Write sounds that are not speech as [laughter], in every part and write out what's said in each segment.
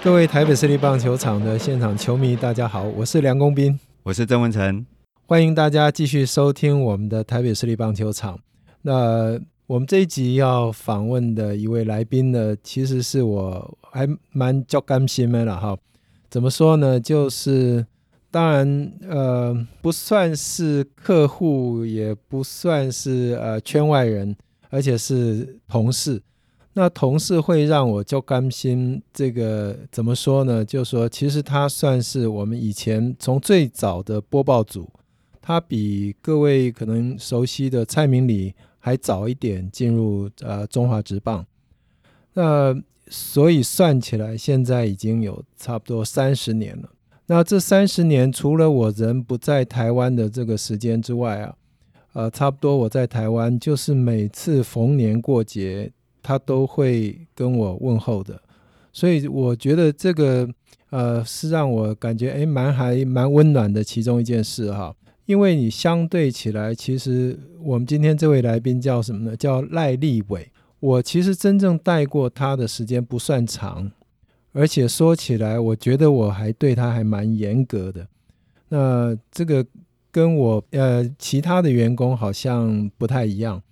各位台北市立棒球场的现场球迷，大家好，我是梁公斌，我是曾文成，欢迎大家继续收听我们的台北市立棒球场。那我们这一集要访问的一位来宾呢，其实是我还蛮叫甘心的了哈。怎么说呢？就是当然呃，不算是客户，也不算是呃圈外人，而且是同事。那同事会让我就甘心，这个怎么说呢？就说其实他算是我们以前从最早的播报组，他比各位可能熟悉的蔡明里还早一点进入呃中华职棒。那所以算起来，现在已经有差不多三十年了。那这三十年，除了我人不在台湾的这个时间之外啊，呃，差不多我在台湾就是每次逢年过节。他都会跟我问候的，所以我觉得这个呃是让我感觉诶蛮还蛮温暖的其中一件事哈。因为你相对起来，其实我们今天这位来宾叫什么呢？叫赖立伟。我其实真正带过他的时间不算长，而且说起来，我觉得我还对他还蛮严格的。那这个跟我呃其他的员工好像不太一样。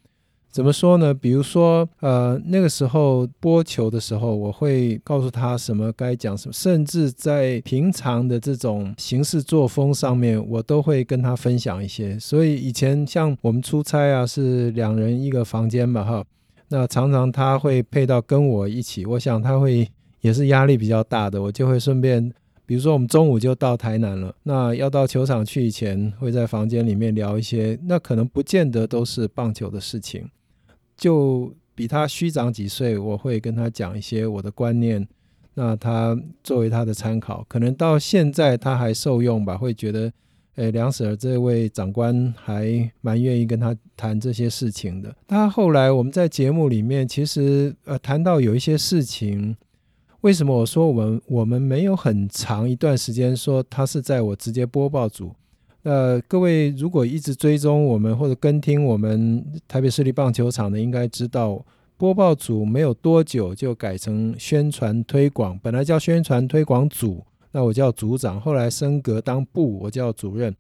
怎么说呢？比如说，呃，那个时候播球的时候，我会告诉他什么该讲什么，甚至在平常的这种行事作风上面，我都会跟他分享一些。所以以前像我们出差啊，是两人一个房间嘛，哈，那常常他会配到跟我一起，我想他会也是压力比较大的，我就会顺便，比如说我们中午就到台南了，那要到球场去以前，会在房间里面聊一些，那可能不见得都是棒球的事情。就比他虚长几岁，我会跟他讲一些我的观念，那他作为他的参考，可能到现在他还受用吧，会觉得，诶，梁 Sir 这位长官还蛮愿意跟他谈这些事情的。他后来我们在节目里面，其实呃谈到有一些事情，为什么我说我们我们没有很长一段时间说他是在我直接播报组。呃，各位如果一直追踪我们或者跟听我们台北市立棒球场的，应该知道播报组没有多久就改成宣传推广，本来叫宣传推广组，那我叫组长，后来升格当部，我叫主任。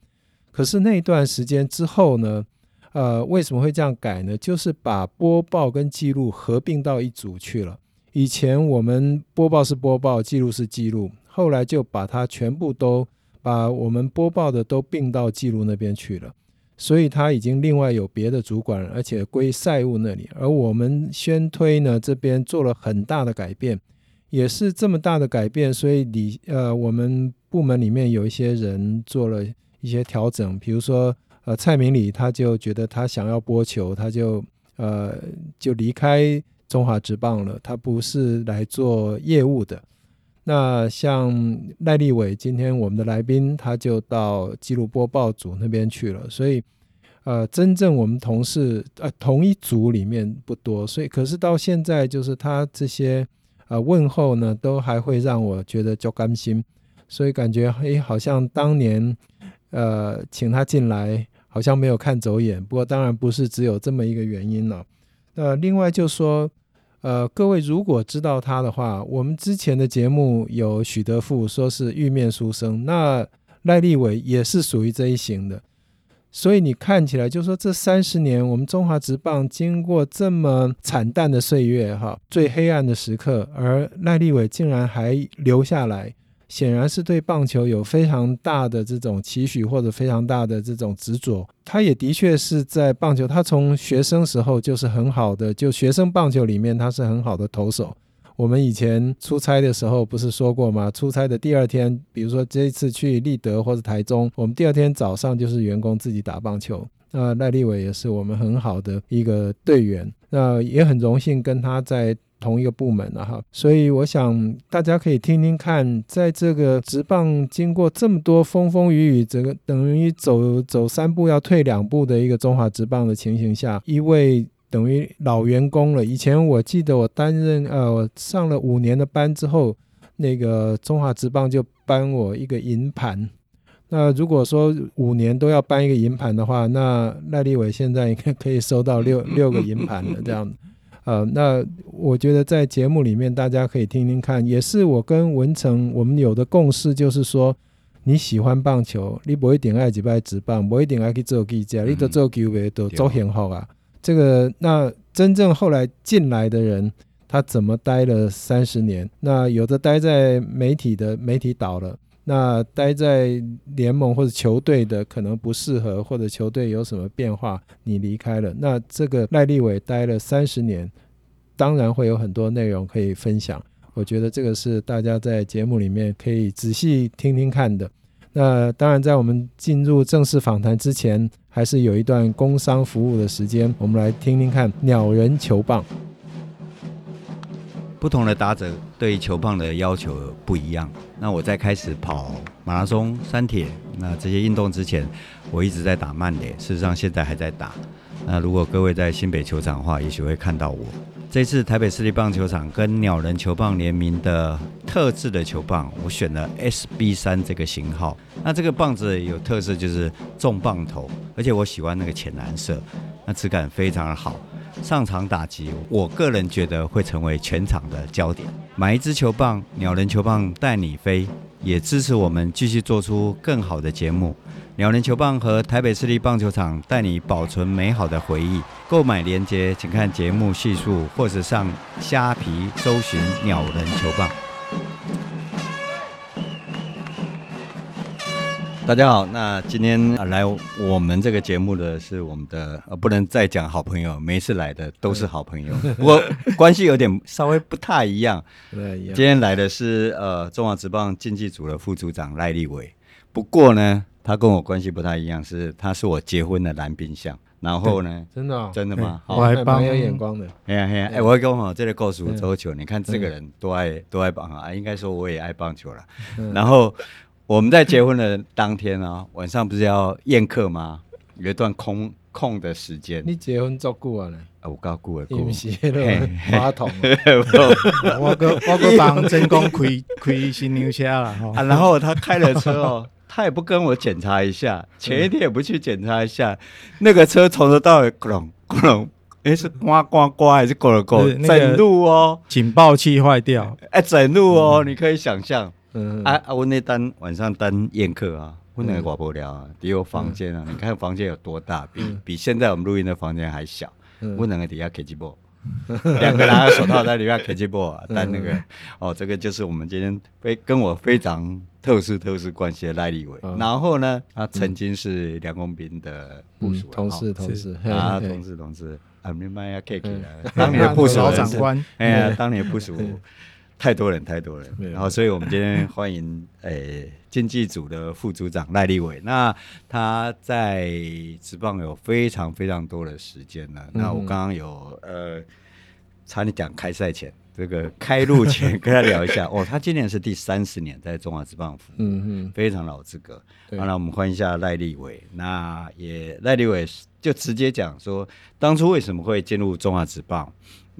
可是那段时间之后呢，呃，为什么会这样改呢？就是把播报跟记录合并到一组去了。以前我们播报是播报，记录是记录，后来就把它全部都。把我们播报的都并到记录那边去了，所以他已经另外有别的主管，而且归赛务那里。而我们宣推呢这边做了很大的改变，也是这么大的改变，所以你呃我们部门里面有一些人做了一些调整，比如说呃蔡明理他就觉得他想要播球，他就呃就离开中华职棒了，他不是来做业务的。那像赖立伟，今天我们的来宾，他就到记录播报组那边去了。所以，呃，真正我们同事呃同一组里面不多，所以可是到现在，就是他这些呃问候呢，都还会让我觉得就甘心。所以感觉诶，好像当年呃请他进来，好像没有看走眼。不过当然不是只有这么一个原因了。呃，另外就说。呃，各位如果知道他的话，我们之前的节目有许德富说是玉面书生，那赖立伟也是属于这一型的，所以你看起来就说这三十年我们中华职棒经过这么惨淡的岁月哈，最黑暗的时刻，而赖立伟竟然还留下来。显然是对棒球有非常大的这种期许，或者非常大的这种执着。他也的确是在棒球，他从学生时候就是很好的，就学生棒球里面他是很好的投手。我们以前出差的时候不是说过吗？出差的第二天，比如说这一次去立德或者台中，我们第二天早上就是员工自己打棒球。那赖立伟也是我们很好的一个队员，那也很荣幸跟他在。同一个部门了哈，所以我想大家可以听听看，在这个职棒经过这么多风风雨雨，整个等于走走三步要退两步的一个中华职棒的情形下，一位等于老员工了。以前我记得我担任呃，上了五年的班之后，那个中华职棒就颁我一个银盘。那如果说五年都要颁一个银盘的话，那赖立伟现在应该可以收到六六个银盘了。这样，呃，那我觉得在节目里面大家可以听听看，也是我跟文成我们有的共识，就是说你喜欢棒球，你不一定爱几拜职棒，不一定爱去做记者，你都做球员都做幸福啊。这个那真正后来进来的人，他怎么待了三十年？那有的待在媒体的媒体倒了。那待在联盟或者球队的可能不适合，或者球队有什么变化，你离开了。那这个赖立伟待了三十年，当然会有很多内容可以分享。我觉得这个是大家在节目里面可以仔细听听看的。那当然，在我们进入正式访谈之前，还是有一段工商服务的时间，我们来听听看鸟人球棒。不同的打者对球棒的要求不一样。那我在开始跑马拉松、三铁，那这些运动之前，我一直在打慢垒。事实上，现在还在打。那如果各位在新北球场的话，也许会看到我。这次台北市立棒球场跟鸟人球棒联名的特制的球棒，我选了 SB 三这个型号。那这个棒子有特色，就是重棒头，而且我喜欢那个浅蓝色，那质感非常的好。上场打击，我个人觉得会成为全场的焦点。买一支球棒，鸟人球棒带你飞，也支持我们继续做出更好的节目。鸟人球棒和台北市立棒球场带你保存美好的回忆。购买链接，请看节目叙述，或者上虾皮搜寻鸟人球棒。大家好，那今天来我们这个节目的是我们的呃，不能再讲好朋友，每次来的都是好朋友，[laughs] 不过关系有点稍微不太一样。今天来的是呃中华职棒竞技组的副组长赖立伟，不过呢，他跟我关系不太一样，是他是我结婚的男宾相。然后呢，真的、哦、真的吗？我还蛮有眼光的。哎呀哎呀，哎，我会跟我这里告诉周球，你看这个人多爱多爱棒啊，应该说我也爱棒球了。然后。我们在结婚的当天啊，[laughs] 晚上不是要宴客吗？有一段空空的时间。你结婚做过啊？我搞过了，不是那个马桶。[laughs] [laughs] 我哥我哥帮真公开开新牛车了哈。然后他开了车哦，他也不跟我检查一下，前一天也不去检查一下，那个车从头到尾咕隆咕隆，哎是呱呱呱还是咕噜咕噜？整路哦，警报器坏掉。哎，整路哦，你可以想象。嗯、啊啊！我那单晚上单宴客啊，我那个寡不了啊，底有房间啊，嗯、你看房间有多大，比、嗯、比现在我们录音的房间还小。我两个底下 K 机波，两个拿着手套在里面 K 机波啊，但那个哦，这个就是我们今天非跟我非常特殊特殊关系的赖立伟。嗯、然后呢，他曾经是梁公斌的部属、嗯，同事同事啊，同事同事。啊，明白呀，K K 了，当年的 [laughs] 部属长官，哎呀，当年部属。太多人，太多人，然后，所以我们今天欢迎 [laughs] 诶经济组的副组长赖立伟。那他在职棒有非常非常多的时间了。那我刚刚有呃，差点讲开赛前，这个开路前跟他聊一下。[laughs] 哦，他今年是第三十年在中华职棒服务，嗯嗯，非常老资格。好，那我们欢迎一下赖立伟。那也赖立伟就直接讲说，当初为什么会进入中华职棒？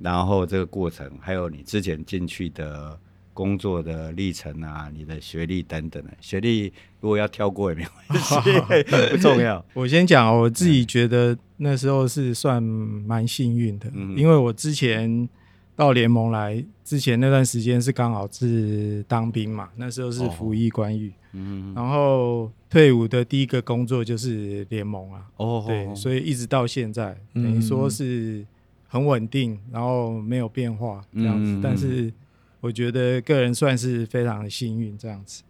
然后这个过程，还有你之前进去的工作的历程啊，你的学历等等的。学历，如果要跳过也没关系，[laughs] 不重要。我先讲，我自己觉得那时候是算蛮幸运的，嗯、因为我之前到联盟来之前那段时间是刚好是当兵嘛，那时候是服役关役，嗯、然后退伍的第一个工作就是联盟啊，哦，对，所以一直到现在，等于说是。很稳定，然后没有变化这样子，嗯、但是我觉得个人算是非常的幸运这样子。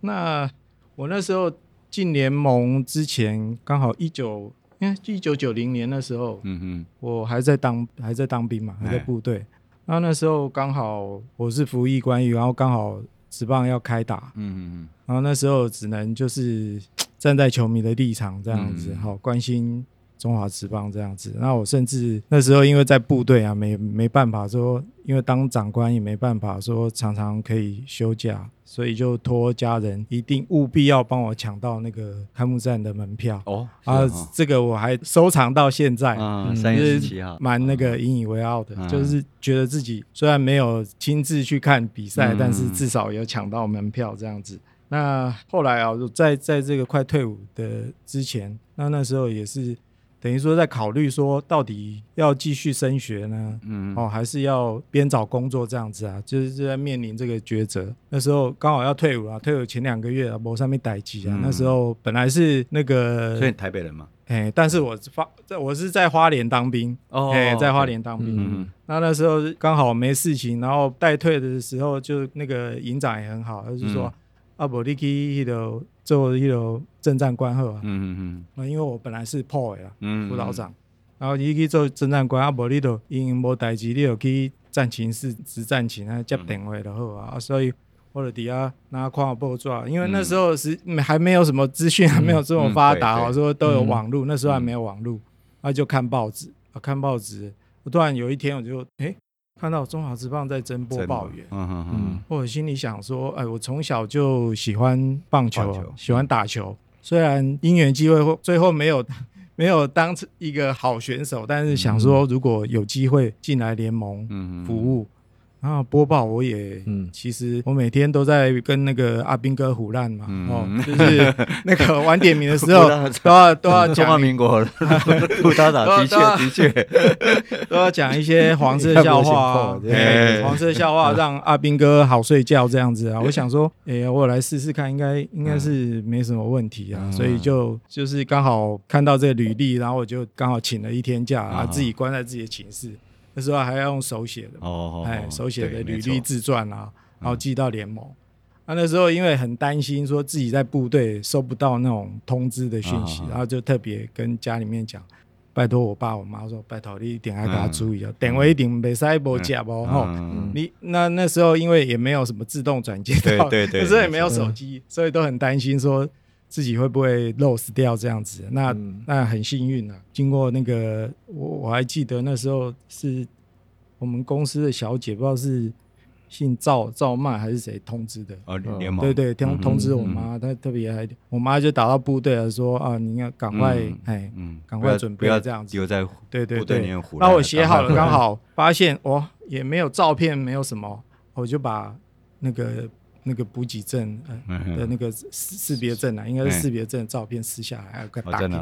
那我那时候进联盟之前，刚好一九，因为一九九零年那时候，嗯哼，我还在当还在当兵嘛，还在部队。嘿然后那时候刚好我是服役官役，然后刚好职棒要开打，嗯嗯，然后那时候只能就是站在球迷的立场这样子，好、嗯、关心。中华职棒这样子，那我甚至那时候因为在部队啊，没没办法说，因为当长官也没办法说常常可以休假，所以就托家人一定务必要帮我抢到那个开幕战的门票哦。啊，这个我还收藏到现在，嗯，三月十七号，蛮那个引以为傲的，就是觉得自己虽然没有亲自去看比赛，但是至少有抢到门票这样子。那后来啊，在在这个快退伍的之前，那那时候也是等于说在考虑说，到底要继续升学呢，嗯，哦，还是要边找工作这样子啊？就是在面临这个抉择。那时候刚好要退伍啊，退伍前两个月啊，我上面待机啊。嗯、那时候本来是那个，所以台北人嘛，哎，但是我发在我是在花莲当兵，哦，哎，在花莲当兵。嗯，那那时候刚好没事情，然后待退的时候，就那个营长也很好，他就说。嗯啊，无你去迄个做迄个政战官好啊。嗯嗯嗯。啊，因为我本来是破的啊，辅导长。然后你去做政战官，啊，无你都因无代志，你就去战情室值战情啊，接电话就好啊。所以我就底下拿看报纸，因为那时候是还没有什么资讯，还没有这么发达，我说都有网络，那时候还没有网络，啊，就看报纸啊，看报纸。我突然有一天，我就诶。看到中华职棒在争播报员，嗯嗯嗯，我心里想说，哎，我从小就喜欢棒球，棒球。喜欢打球。虽然因缘机会最后没有 [laughs] 没有当一个好选手，但是想说如果有机会进来联盟服务。嗯然后播报我也，嗯，其实我每天都在跟那个阿兵哥胡烂嘛，哦，就是 [laughs] 那个晚点名的时候都要都要讲中华民国，[laughs] 副大长的确的确都要讲一些黄色笑话，黄色笑话让阿兵哥好睡觉这样子啊。我想说，哎，我来试试看，应该应该是没什么问题啊。所以就就是刚好看到这个履历，然后我就刚好请了一天假，啊，自己关在自己的寝室。那时候还要用手写的，哦，哎，手写的履历自传啊，然后寄到联盟。那那时候因为很担心说自己在部队收不到那种通知的讯息，然后就特别跟家里面讲，拜托我爸我妈说，拜托你一定要给他注意啊，电话一定别塞无接哦。吼，你那那时候因为也没有什么自动转接到，对对，[laughs] 那时候也没有手机，所以都很担心说自己会不会 lose 掉这样子，那、嗯、那很幸运啊！经过那个，我我还记得那时候是我们公司的小姐，不知道是姓赵赵曼还是谁通知的。哦，联盟。对对，通通知我妈，她、嗯、特别还，我妈就打到部队来说啊，你要赶快哎，嗯，赶快准备这样子。对对对。那我写好了，刚好发现哦，也没有照片，没有什么，我就把那个。那个补给证呃的那个识识别证啊，应该是识别证的照片撕下来，还有个打印，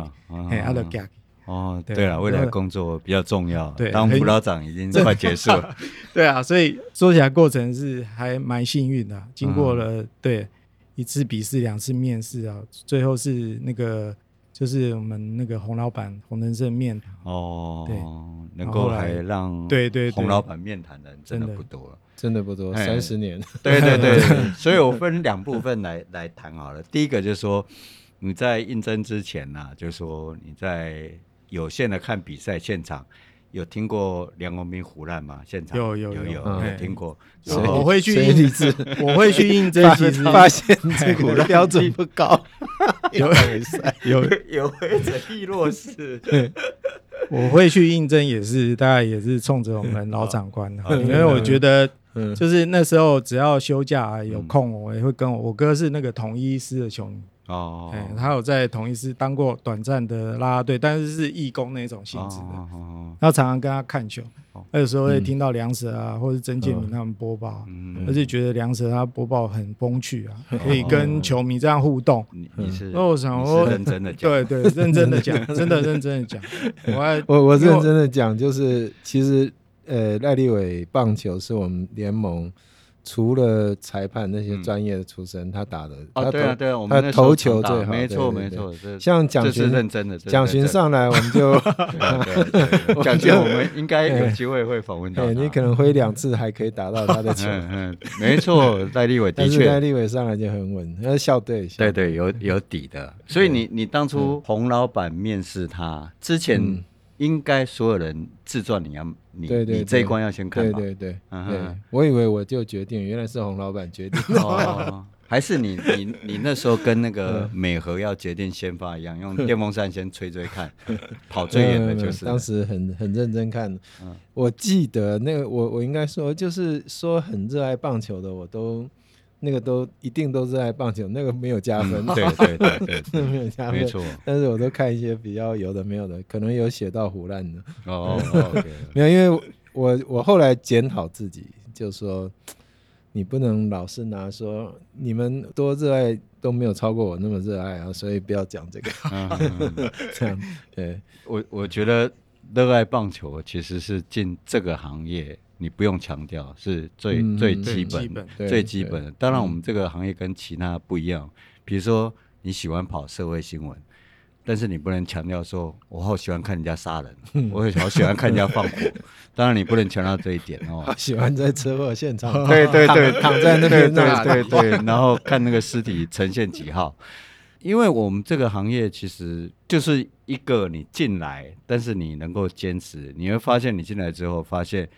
哎，阿德加。哦，对了，未来工作比较重要。对，当辅导长已经快结束了。[laughs] 对啊，所以说起来过程是还蛮幸运的，经过了对一次笔试、两次面试啊，最后是那个就是我们那个洪老板洪仁胜面谈。哦，对，能够还让对对洪老板面谈的人真的不多。真的不多，三十年。对对对，[laughs] 所以我分两部分来来谈好了。第一个就是说你在应征之前呢、啊，就是说你在有限的看比赛现场，有听过梁文斌胡乱吗？现场有有有有，有听过。我会去应征，我会去应征，其实发现这个标准不高，[laughs] 有有有会者亦若是。我会去应征，也是大概也是冲着我们老长官，因为我觉得。嗯，就是那时候只要休假有空，我也会跟我我哥是那个统一狮的球迷。哦，哎，他有在统一狮当过短暂的啦啦队，但是是义工那种性质的，然后常常跟他看球，有时候会听到梁蛇啊，或者曾建明他们播报，而且觉得梁蛇他播报很风趣啊，可以跟球迷这样互动。你是？那我想我认真的讲，对对，认真的讲，[laughs] 真的认真的讲，我还我我认真的讲，就是其实。呃，赖立伟棒球是我们联盟除了裁判那些专业的出身，他打的哦，对啊，对啊，他投球最好，没错没错。像蒋勋认真的，蒋勋上来我们就 [laughs] 蒋勋，我们应该 [laughs] 有机会会访问到。你可能挥两次还可以打到他的球，嗯，没错，赖立伟 [laughs] 的确，赖立伟上来就很稳，他是校队，对对，有有底的。所以你你当初洪老板面试他之前。应该所有人自传你要你你这一关要先看吧。对对对，嗯、对，我以为我就决定，原来是洪老板决定。哦，还是你你你那时候跟那个美和要决定先发一样，用 [laughs] 电风扇先吹吹看，跑最远的就是。当时很很认真看，嗯、我记得那个我我应该说就是说很热爱棒球的我都。那个都一定都是爱棒球，那个没有加分，对对对对，[laughs] 没有加分，没错。但是我都看一些比较有的没有的，可能有写到胡烂的。哦，[laughs] 没有，因为我我后来检讨自己，就是说，你不能老是拿说你们多热爱都没有超过我那么热爱啊，[laughs] 所以不要讲这个。这样，对我我觉得热爱棒球其实是进这个行业，你不用强调是最、嗯、最基本、基本最基本的。当然，我们这个行业跟其他不一样，比如说你喜欢跑社会新闻。但是你不能强调说，我好喜欢看人家杀人，嗯、我好喜欢看人家放火。[laughs] 当然你不能强调这一点哦。喜欢在车祸现场，[laughs] 对对对，躺，躺在那边，对对对，[laughs] 然后看那个尸体呈现几号。因为我们这个行业其实就是一个你进来，但是你能够坚持，你会发现你进来之后，发现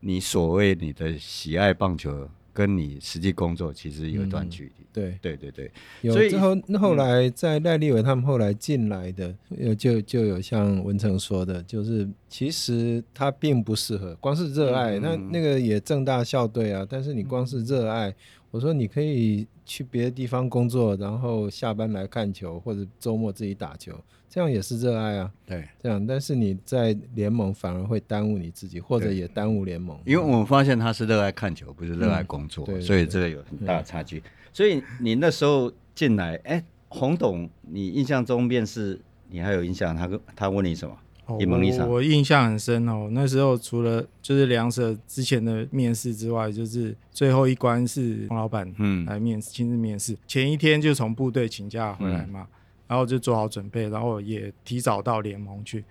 你所谓你的喜爱棒球。跟你实际工作其实有一段距离，嗯，对对对对，有之后后来在赖立伟他们后来进来的，呃，就就有像文成说的，就是其实他并不适合，光是热爱，那那个也正大校队啊，但是你光是热爱，我说你可以去别的地方工作，然后下班来看球，或者周末自己打球。这样也是热爱啊，对，这样，但是你在联盟反而会耽误你自己，或者也耽误联盟。因为我们发现他是热爱看球，不是热爱工作，嗯、所以这个有很大的差距。所以你那时候进来，哎、欸，洪董，你印象中面试你还有印象？他跟他问你什么？哦、我我印象很深哦。那时候除了就是梁 Sir 之前的面试之外，就是最后一关是洪老板嗯来面试，亲自面试。前一天就从部队请假回来嘛。嗯然后就做好准备，然后也提早到联盟去，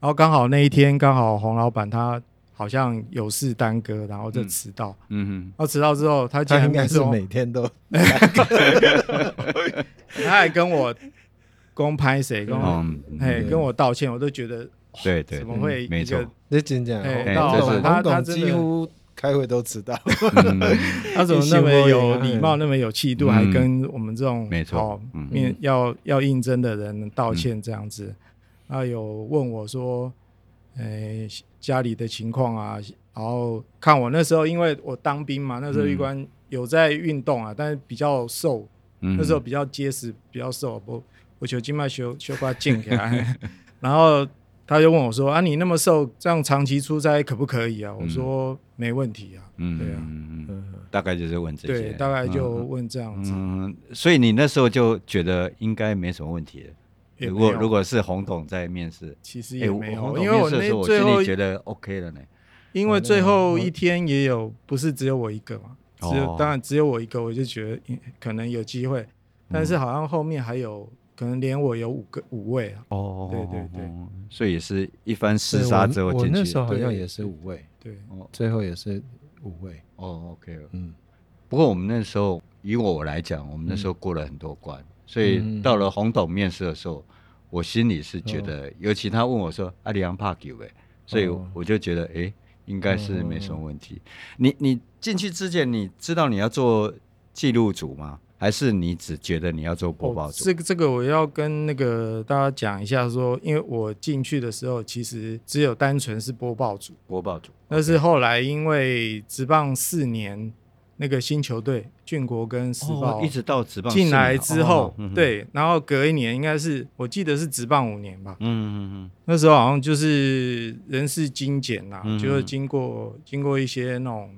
然后刚好那一天刚好洪老板他好像有事耽搁，然后就迟到。嗯哼，然后迟到之后，他竟然应该是每天都，[laughs] 他还跟我公拍谁，跟我哎跟我道歉，我都觉得对对，怎么会没错，那真讲，哎，他他几乎。开会都迟到，[laughs] 他怎么那么有礼貌，那么有气度，还跟我们这种没错。面要要应征的人道歉这样子。然后有问我说，诶，家里的情况啊，然后看我那时候，因为我当兵嘛，那时候玉官有在运动啊，但是比较瘦，那时候比较结实，比较瘦，不，我就尽量修修把劲给他，[laughs] 然后。他就问我说：“啊，你那么瘦，这样长期出差可不可以啊？”我说：“没问题啊。”嗯，对啊，嗯，大概就是问这些，对，大概就问这样子。嗯，所以你那时候就觉得应该没什么问题。如果如果是洪董在面试，其实也没有，因为我那最后觉得 OK 了呢。因为最后一天也有，不是只有我一个嘛，只有当然只有我一个，我就觉得可能有机会，但是好像后面还有。可能连我有五个五位啊！哦，对对对，所以也是一番厮杀之后进去。我那时候好像也是五位，对，最后也是五位。哦，OK，嗯。不过我们那时候，以我来讲，我们那时候过了很多关，所以到了红董面试的时候，我心里是觉得，尤其他问我说：“阿里昂帕给喂。”所以我就觉得，哎，应该是没什么问题。你你进去之前，你知道你要做记录组吗？还是你只觉得你要做播报组？这个这个我要跟那个大家讲一下说，说因为我进去的时候其实只有单纯是播报组，播报组。但是后来因为职棒四年那个新球队俊国跟时报、哦、一直到职棒进来之后，哦、对，然后隔一年应该是我记得是职棒五年吧。嗯嗯嗯。那时候好像就是人事精简呐、啊，嗯、就是经过经过一些那种。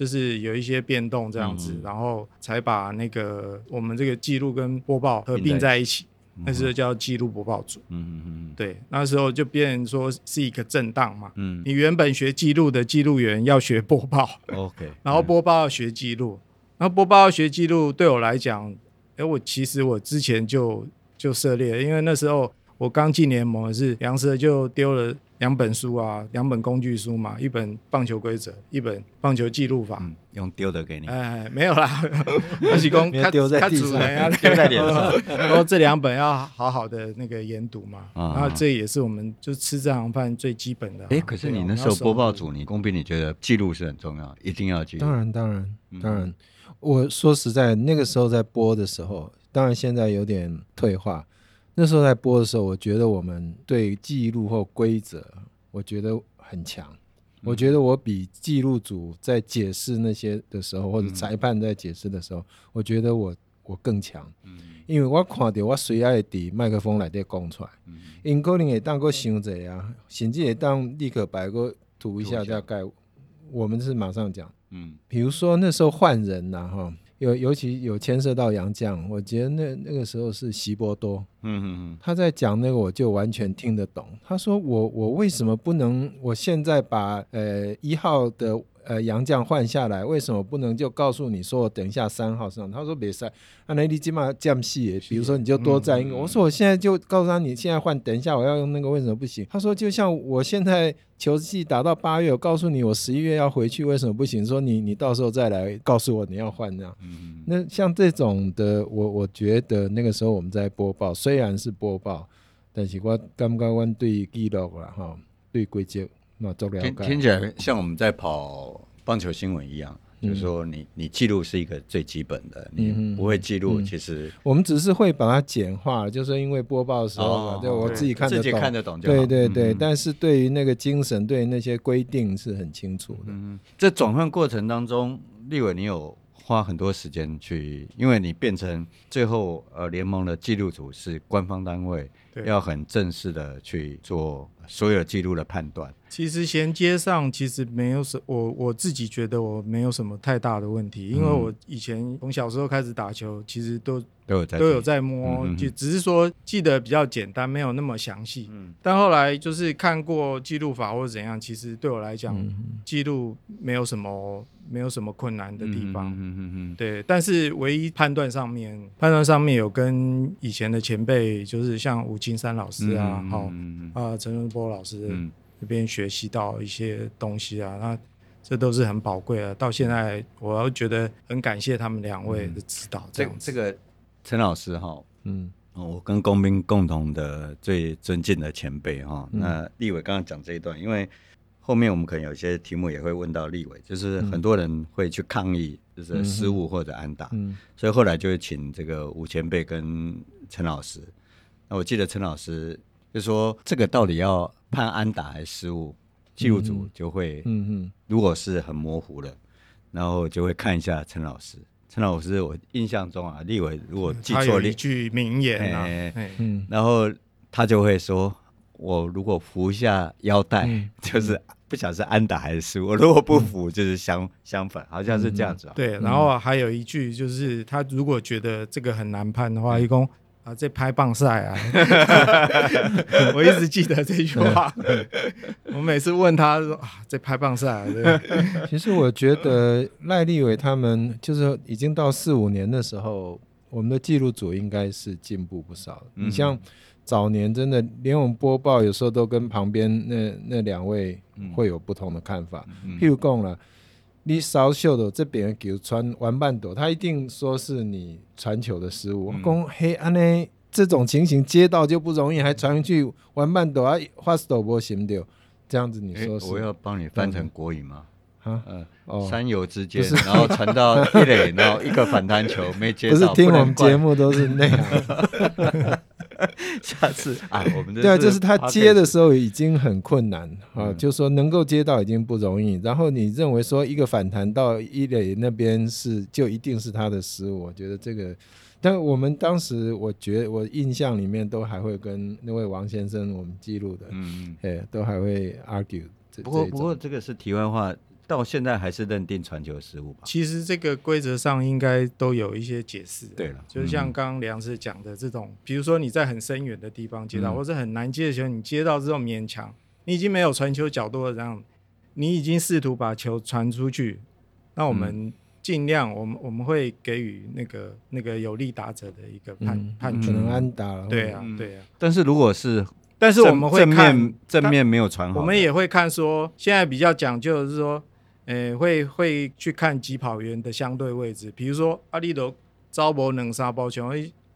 就是有一些变动这样子，嗯、然后才把那个我们这个记录跟播报合并在一起，那时候叫记录播报组。嗯嗯嗯，对，那时候就变成说是一个震荡嘛。嗯，你原本学记录的记录员要学播报，OK，[laughs] 然后播报要学记录，然后播报要学记录，对我来讲，哎，我其实我之前就就涉猎，因为那时候我刚进联盟是梁 Sir 就丢了。两本书啊，两本工具书嘛，一本棒球规则，一本棒球记录法。嗯，用丢的给你。哎，没有啦，[laughs] 而是讲他丢在地上，[laughs] 丢在脸上。[laughs] 然后这两本要好好的那个研读嘛。然后这也是我们就吃这行饭最基本的。哎，可是你那时候播报组，你公平？你觉得记录是很重要，一定要记录。当然，当然，当然。我说实在，那个时候在播的时候，当然现在有点退化。那时候在播的时候，我觉得我们对记录或规则，我觉得很强。我觉得我比记录组在解释那些的时候，或者裁判在解释的时候，我觉得我我更强。因为我看到我随爱的麦克风来在讲出来，因可能会当个想者啊，甚至会当立刻摆个图一下大概。我们是马上讲，嗯，比如说那时候换人呐，哈，有尤其有牵涉到杨绛，我觉得那那个时候是席波多，嗯嗯嗯，他在讲那个我就完全听得懂。他说我我为什么不能我现在把呃一号的。呃，杨将换下来，为什么不能就告诉你说我等一下三号上？他说别赛，啊，那你起码降戏，比如说你就多站一个。嗯、我说我现在就告诉他，你现在换，等一下我要用那个，为什么不行？他说就像我现在球季打到八月，我告诉你我十一月要回去，为什么不行？说你你到时候再来告诉我你要换这样。嗯、那像这种的，我我觉得那个时候我们在播报，虽然是播报，但是我感觉我对记录了哈，对规则。听听起来像我们在跑棒球新闻一样，嗯、就是说你你记录是一个最基本的，你不会记录，其实、嗯、我们只是会把它简化，就是因为播报的时候，哦、对我自己看得懂，自己看得懂就好。对对对，嗯、但是对于那个精神，对于那些规定是很清楚的。嗯，这转换过程当中，立伟你有花很多时间去，因为你变成最后呃联盟的记录组是官方单位，要很正式的去做所有记录的判断。其实衔接上其实没有什，我我自己觉得我没有什么太大的问题，因为我以前从小时候开始打球，其实都都有在都有在摸，就、只是说记得比较简单，没有那么详细。嗯、但后来就是看过记录法或者怎样，其实对我来讲，嗯、记录没有什么没有什么困难的地方。嗯嗯嗯。对，但是唯一判断上面，判断上面有跟以前的前辈，就是像吴青山老师啊，好啊陈文波老师。嗯这边学习到一些东西啊，那这都是很宝贵的。到现在，我要觉得很感谢他们两位的指导。这这这个陈老师哈，嗯，我跟工兵共同的最尊敬的前辈哈。嗯、那立伟刚刚讲这一段，因为后面我们可能有些题目也会问到立委，就是很多人会去抗议，就是失误或者安打，嗯，所以后来就会请这个吴前辈跟陈老师。那我记得陈老师就说，这个到底要。判安打还是失误，记录组就会，嗯嗯，如果是很模糊的，然后就会看一下陈老师。陈老师，我印象中啊，立委如果记错了一句名言啊，嗯，然后他就会说，我如果扶一下腰带，[laughs] 就是不晓得是安打还是失误；我如果不扶，就是相相反，好像是这样子啊。对，然后还有一句就是，他如果觉得这个很难判的话，一共。啊，这拍棒赛啊！[laughs] [laughs] 我一直记得这句话。我每次问他说：“啊，这拍棒赛啊。”其实我觉得赖立伟他们就是已经到四五年的时候，我们的记录组应该是进步不少。嗯、你像早年真的连我们播报有时候都跟旁边那那两位会有不同的看法。嗯、譬如讲了。你少秀的这边给传完半朵，他一定说是你传球的失误。我讲嘿，安呢这种情形接到就不容易，还传去完半朵啊，fast 不行的，这样子你说是？我要帮你翻成国语吗？啊，嗯，哦，三游之间，然后传到一垒，然后一个反弹球没接到，[laughs] 不是听我们节目都是那样。[laughs] 下次啊，[laughs] 我们对啊，就是他接的时候已经很困难啊，就说能够接到已经不容易。然后你认为说一个反弹到一垒那边是就一定是他的失误？我觉得这个，但我们当时我觉得我印象里面都还会跟那位王先生我们记录的，嗯嗯，都还会 argue。不过不过这个是题外话。到现在还是认定传球失误吧？其实这个规则上应该都有一些解释。对了，就是像刚刚梁师讲的这种，嗯、比如说你在很深远的地方接到，嗯、或者很难接的球，你接到这种勉强，你已经没有传球角度了，这样你已经试图把球传出去，那我们尽量，我们我们会给予那个那个有利打者的一个判、嗯、判决，可能安打了。对啊，对啊。但是如果是，但是我们会看正面，正面没有传好，我们也会看说，现在比较讲究的是说。诶、欸，会会去看疾跑员的相对位置，比如说阿里都招博能沙包球，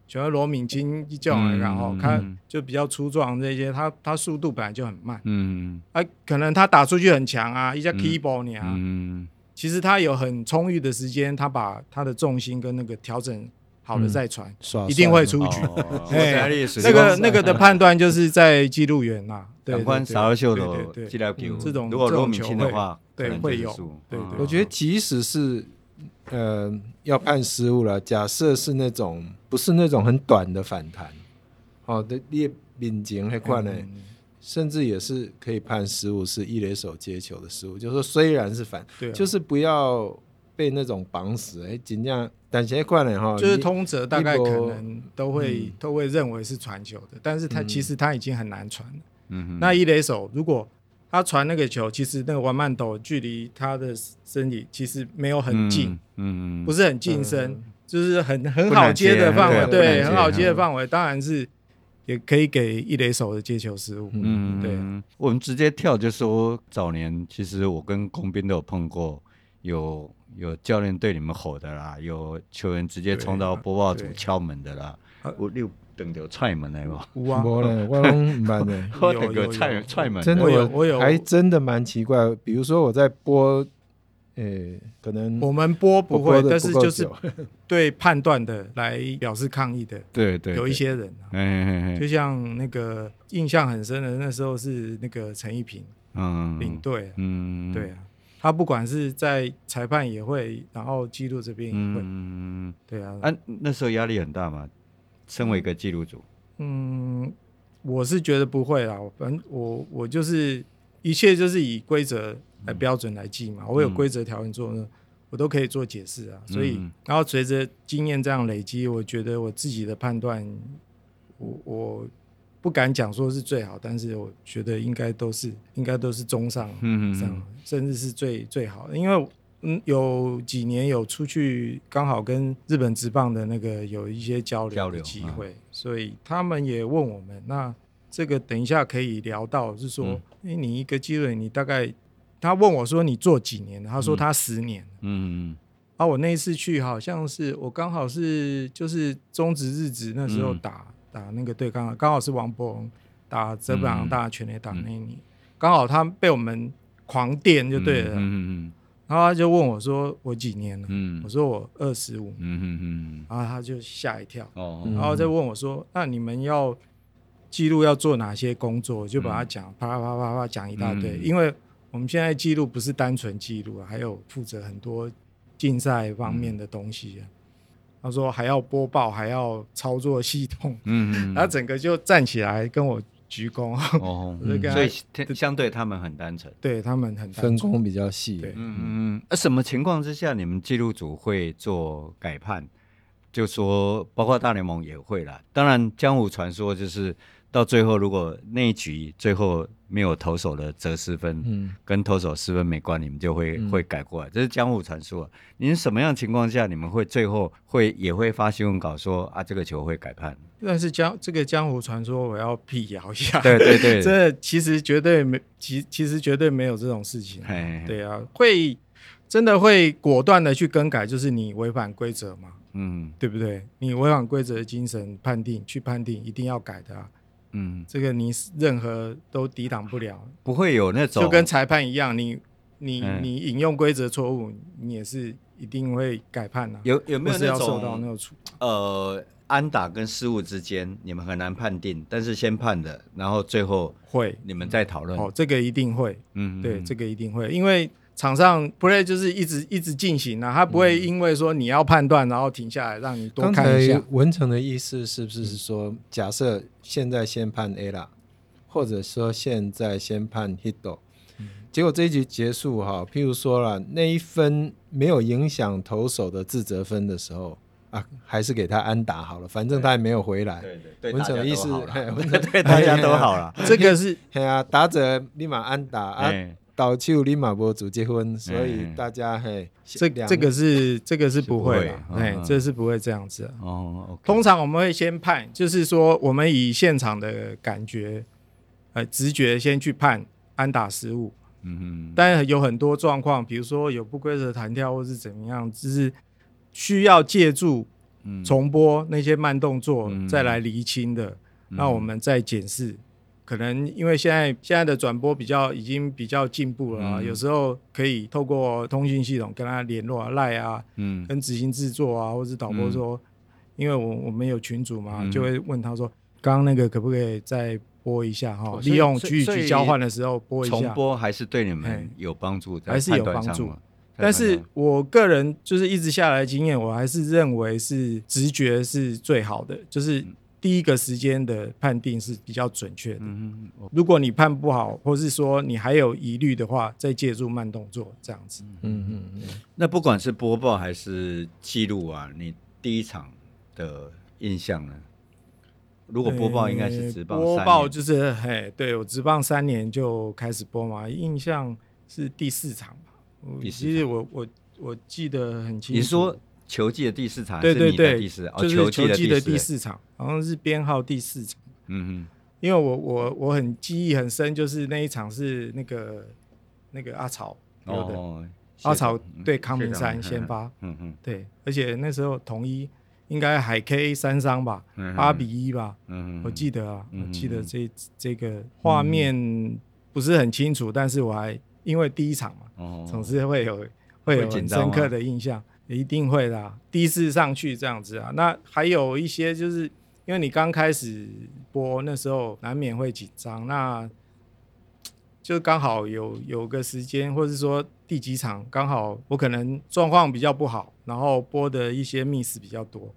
像罗敏金一叫来，然后他就比较粗壮这些，他他速度本来就很慢，嗯，啊，可能他打出去很强啊，一下 keyboard 你啊，嗯，其实他有很充裕的时间，他把他的重心跟那个调整好了再传，嗯、一定会出局。那个那个的判断就是在记录员呐。对，对，对，对，秀的对，对，对，这种如果罗敏清的话，对会有。对，对，对，我觉得即使是呃要判失误了，假设是那种不是那种很短的反弹，哦的，列敏捷还快呢，甚至也是可以判失误，是一垒手接球的失误。就是说虽然是反，对、啊，就是不要被那种绑死。哎，尽量，但现在快了哈，就是通则大概可能都会、嗯、都会认为是传球的，但是他其实他已经很难传了。嗯哼，那一垒手如果他传那个球，其实那个王曼斗距离他的身体其实没有很近，嗯嗯，不是很近身，嗯、就是很很好接的范围，对，很好接的范围，当然是。也可以给一垒手的接球失误。嗯，对，我们直接跳就说，早年其实我跟工兵都有碰过，有有教练对你们吼的啦，有球员直接冲到播报组敲门的啦。我六等着踹门来吧？有啊，我拢唔办 [laughs] 的，有有踹踹门。真的，我我有，还真的蛮奇怪。比如说我在播。诶、欸，可能我们播不会，但是就是 [laughs] 对判断的来表示抗议的，对对，有一些人、啊，嗯，就像那个印象很深的，那时候是那个陈一平，嗯，领队，嗯，对啊，他不管是在裁判也会，然后记录这边也会，嗯，对啊，啊，那时候压力很大嘛，身为一个记录组，嗯，我是觉得不会啦，反正我我就是一切就是以规则。来标准来记嘛，我有规则条文做呢，嗯、我都可以做解释啊。所以，嗯、然后随着经验这样累积，我觉得我自己的判断，我我不敢讲说是最好，但是我觉得应该都是应该都是中上，嗯上，甚至是最最好的。因为嗯，有几年有出去，刚好跟日本职棒的那个有一些交流的机会，嗯、所以他们也问我们，那这个等一下可以聊到，是说，哎、嗯，你一个机会，你大概。他问我说：“你做几年？”他说：“他十年。”嗯嗯。啊，我那一次去好像是我刚好是就是中职日职那时候打、嗯、打那个对抗，刚好是王柏融打泽本航大全垒打那一年，刚、嗯、好他被我们狂电就对了。嗯嗯，嗯。然后他就问我说：“我几年了？”嗯。我说：“我二十五。”嗯嗯嗯。然后他就吓一跳。哦。然后再问我说：“那你们要记录要做哪些工作？”就把他讲啪啪啪啪啪讲一大堆，嗯、因为。我们现在记录不是单纯记录啊，还有负责很多竞赛方面的东西啊。嗯、他说还要播报，还要操作系统，嗯然后整个就站起来跟我鞠躬。哦，[laughs] 所以相对他们很单纯，对他们很单分工比较细。对，嗯嗯。那什么情况之下你们记录组会做改判？就说包括大联盟也会了。当然，江湖传说就是。到最后，如果那一局最后没有投手的折失分，嗯，跟投手失分没关，你们就会、嗯、会改过来，这是江湖传说。你是什么样情况下，你们会最后会也会发新闻稿说啊，这个球会改判？但是江这个江湖传说，我要辟谣一下。对对对，[laughs] 这其实绝对没，其其实绝对没有这种事情。嘿嘿嘿对啊，会真的会果断的去更改，就是你违反规则嘛？嗯，对不对？你违反规则的精神判定去判定，一定要改的啊。嗯，这个你任何都抵挡不了，不会有那种就跟裁判一样，你你、嗯、你引用规则错误，你也是一定会改判的、啊。有有没有那种要受到那种处呃安打跟失误之间，你们很难判定，但是先判的，然后最后会。你们再讨论。哦，这个一定会，嗯，对，这个一定会，因为。场上 play 就是一直一直进行啊，他不会因为说你要判断然后停下来让你多看一下。文成的意思是不是是说，假设现在先判 A 啦，或者说现在先判 hit，结果这一局结束哈，譬如说了那一分没有影响投手的自责分的时候啊，还是给他安打好了，反正他也没有回来。对对对，文成的意思，文成对大家都好了。[laughs] 这个是 [laughs] 对啊，打者立马安打啊。导球立马博主结婚，所以大家嘿，这这个是这个是不会的，哎，这是不会这样子。哦，通常我们会先判，就是说我们以现场的感觉，呃，直觉先去判安打失误。嗯哼。但有很多状况，比如说有不规则弹跳或是怎么样，就是需要借助重播那些慢动作再来厘清的，那我们再检视。可能因为现在现在的转播比较已经比较进步了啊，嗯、有时候可以透过通讯系统跟他联络啊，赖啊，嗯，跟执行制作啊，或者导播说，嗯、因为我我们有群组嘛，嗯、就会问他说，刚刚那个可不可以再播一下哈？利用局与局交换的时候播一下。重播还是对你们有帮助，还是有帮助。但是我个人就是一直下来的经验，我还是认为是直觉是最好的，就是。第一个时间的判定是比较准确的。嗯嗯。如果你判不好，或是说你还有疑虑的话，再借助慢动作这样子。嗯嗯嗯。那不管是播报还是记录啊，你第一场的印象呢？如果播报应该是直棒三年，播报就是嘿，对我直棒三年就开始播嘛，印象是第四场吧。第四场其实我我我记得很清楚。你说球季的第四场，对对对，第四，就是球季的第四。场，好像是编号第四场。嗯哼，因为我我我很记忆很深，就是那一场是那个那个阿草有的，哦、阿草对康明山先发，嗯哼，对，而且那时候统一。应该海 K 三伤吧，八比一吧，嗯、我记得啊，嗯、我记得这这个画面不是很清楚，嗯、但是我还因为第一场嘛，哦、总是会有会有很深刻的印象，一定会的、啊，第一次上去这样子啊。那还有一些就是因为你刚开始播那时候难免会紧张，那就刚好有有个时间，或者是说第几场刚好我可能状况比较不好。然后播的一些 miss 比较多，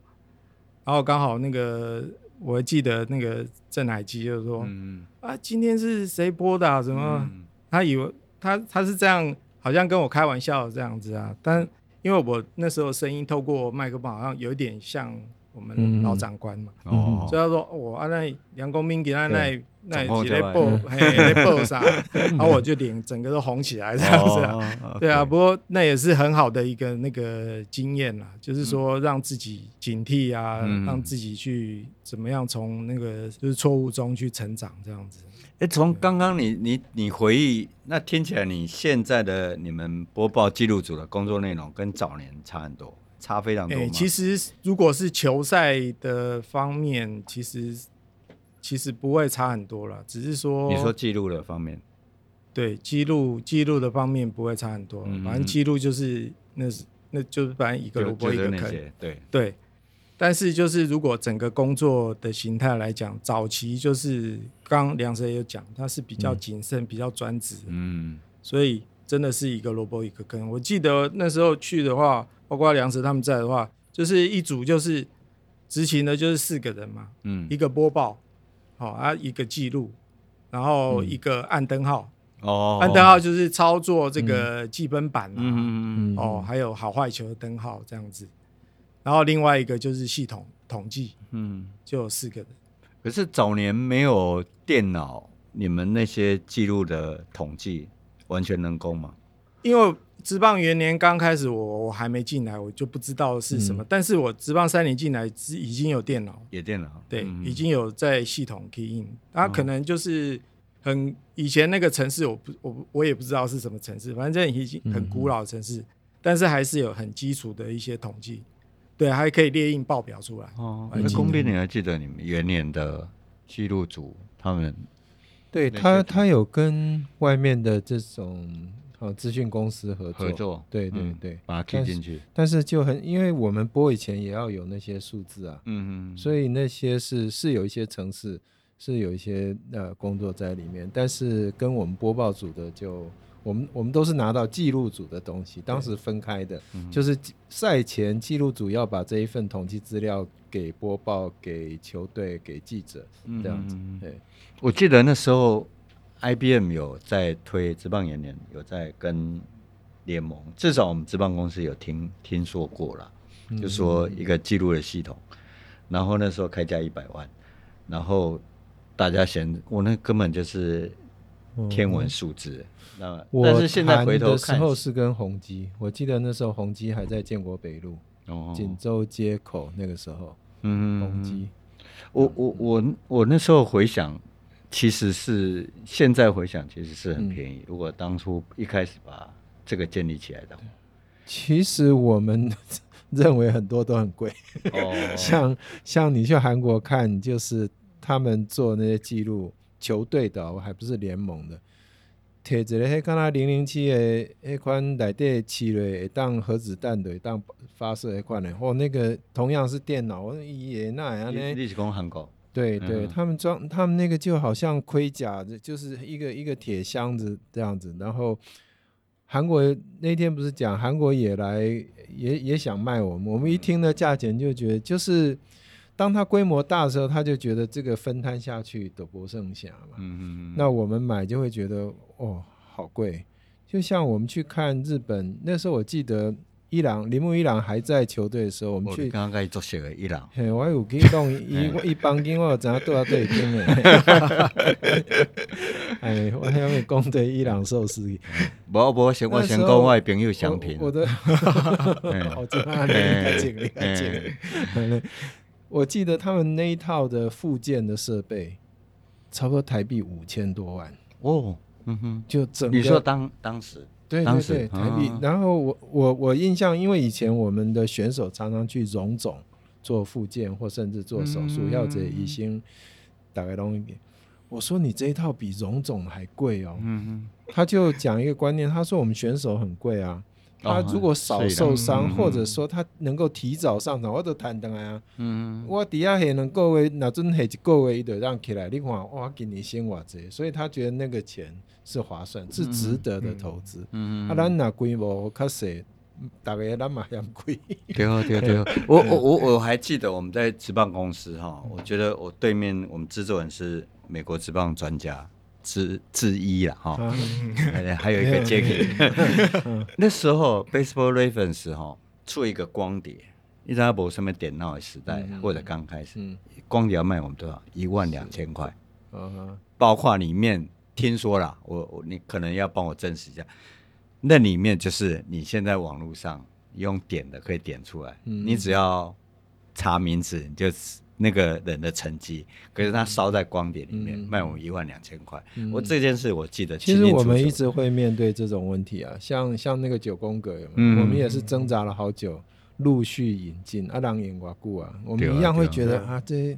然后刚好那个我还记得那个郑海基就是说，嗯、啊，今天是谁播的啊？什么？嗯、他以为他他是这样，好像跟我开玩笑这样子啊。但因为我那时候声音透过麦克风，好像有一点像我们老长官嘛，嗯。嗯、所以他说我啊那杨公明给他那。那几类报，嘿，那报啥，[laughs] 然后我就脸整个都红起来这样子，啊，对啊。不过那也是很好的一个那个经验啦，就是说让自己警惕啊，让自己去怎么样从那个就是错误中去成长这样子。哎，从刚刚你你你回忆，那听起来你现在的你们播报记录组的工作内容跟早年差很多，差非常多。其实如果是球赛的方面，其实。其实不会差很多了，只是说你说记录的方面，对，记录记录的方面不会差很多，嗯、反正记录就是那是那就是反正一个萝卜一个坑，对对。但是就是如果整个工作的形态来讲，早期就是刚梁 Sir 也有讲，他是比较谨慎、嗯、比较专职，嗯，所以真的是一个萝卜一个坑。我记得那时候去的话，包括梁 Sir 他们在的话，就是一组就是执勤的就是四个人嘛，嗯，一个播报。好啊，一个记录，然后一个按灯号哦，按灯号就是操作这个计分板啊，嗯哦，还有好坏球的灯号这样子，然后另外一个就是系统统计，嗯，就有四个人。可是早年没有电脑，你们那些记录的统计完全人工吗？因为职棒元年刚开始我，我我还没进来，我就不知道是什么。嗯、但是我职棒三年进来，已经有电脑，有电脑，对，嗯、已经有在系统 key in。它可能就是很以前那个城市，我不我我也不知道是什么城市，反正已经很古老的城市，嗯、但是还是有很基础的一些统计，对，还可以列印报表出来。哦，那工兵，你还记得你们元年的记录组他们？对他，他有跟外面的这种。呃，资讯公司合作，合作，对对对，嗯、把它贴进去。但是就很，因为我们播以前也要有那些数字啊，嗯嗯，所以那些是是有一些城市，是有一些呃工作在里面。但是跟我们播报组的就，我们我们都是拿到记录组的东西，当时分开的，对就是赛前记录组要把这一份统计资料给播报、给球队、给记者这样子。嗯、对，我记得那时候。IBM 有在推职棒元年，有在跟联盟，至少我们职棒公司有听听说过了，嗯、就说一个记录的系统，然后那时候开价一百万，然后大家嫌我那根本就是天文数字。嗯、那但是现在回头看，的时候是跟宏基，我记得那时候宏基还在建国北路，哦，锦州街口那个时候，嗯，宏基，我我我我那时候回想。其实是现在回想，其实是很便宜。嗯、如果当初一开始把这个建立起来的话，其实我们 [laughs] 认为很多都很贵。哦，[laughs] 像像你去韩国看，就是他们做那些记录球队的，我还不是联盟的，贴着的，看他零零七的那款来电七类当核子弹的当发射迄款的，哦，那个同样是电脑，我说耶那样呢？你是讲韩国？对对，他们装他们那个就好像盔甲，就是一个一个铁箱子这样子。然后韩国那天不是讲韩国也来也也想卖我们，我们一听那价钱就觉得就是当它规模大的时候，他就觉得这个分摊下去都不剩下嘛。嗯嗯，那我们买就会觉得哦，好贵。就像我们去看日本，那时候我记得。伊朗铃木伊朗还在球队的时候，我们去刚刚做写的伊朗，嘿，我有给弄一一帮给我怎样都要对跟的，哎，我还没讲对伊朗寿司，不不，先我先讲我的朋友相片，我的，好 [laughs] 这样，太近了，太近了。我记得他们那一套的附件的设备，差不多台币五千多万哦，嗯哼，就整个你说当当时。对对对，台币。哦、然后我我我印象，因为以前我们的选手常常去荣总做复健，或甚至做手术，要这医生大概弄一点。我说你这一套比荣总还贵哦。嗯嗯。他就讲一个观念，他说我们选手很贵啊。他如果少受伤，或者说他能够提早上场，我都谈得来啊。嗯。我底下还能够为那阵还一个月一得让起来，你看哇，给你先哇这，所以他觉得那个钱是划算，是值得的投资。嗯嗯。啊，咱那规模较小，大概咱嘛嫌贵。对哦对对，[laughs] 我我我我还记得我们在职棒公司哈，我觉得我对面我们制作人是美国职棒专家。之之一了哈，还有一个 Jacky，那时候 Baseball Reference 哈出一个光碟，一直在播上面点闹的时代，或者刚开始，光碟要卖我们多少？一万两千块，包括里面听说了，我我你可能要帮我证实一下，那里面就是你现在网络上用点的可以点出来，你只要查名字你就。那个人的成绩，可是他烧在光碟里面，嗯、卖我们一万两千块。嗯、我这件事我记得清清楚楚。其实我们一直会面对这种问题啊，像像那个九宫格有有，嗯、我们也是挣扎了好久，陆续引进阿郎眼瓜固啊，我们一样会觉得啊，啊，这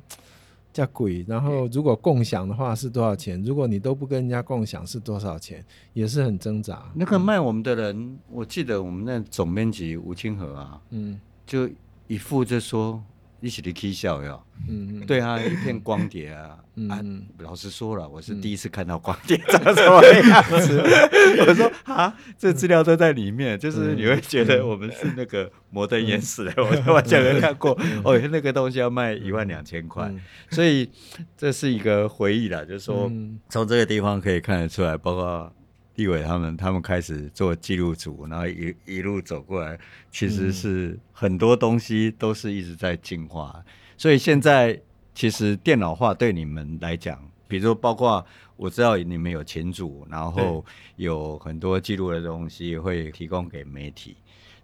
叫贵。然后如果共享的话是多少钱？如果你都不跟人家共享是多少钱？也是很挣扎。那个卖我们的人，我记得我们那总编辑吴清河啊，嗯，就一副就说。一起的 K 笑哟，嗯，对啊，一片光碟啊，啊，老实说了，我是第一次看到光碟长什么样子。[laughs] 我说啊，这资料都在里面，就是你会觉得我们是那个摩登原始的，[laughs] 我完全没看过。哦，那个东西要卖一万两千块，所以这是一个回忆啦，就是说从这个地方可以看得出来，包括。立伟他们，他们开始做记录组，然后一一路走过来，其实是很多东西都是一直在进化。嗯、所以现在其实电脑化对你们来讲，比如说包括我知道你们有群组，然后有很多记录的东西会提供给媒体，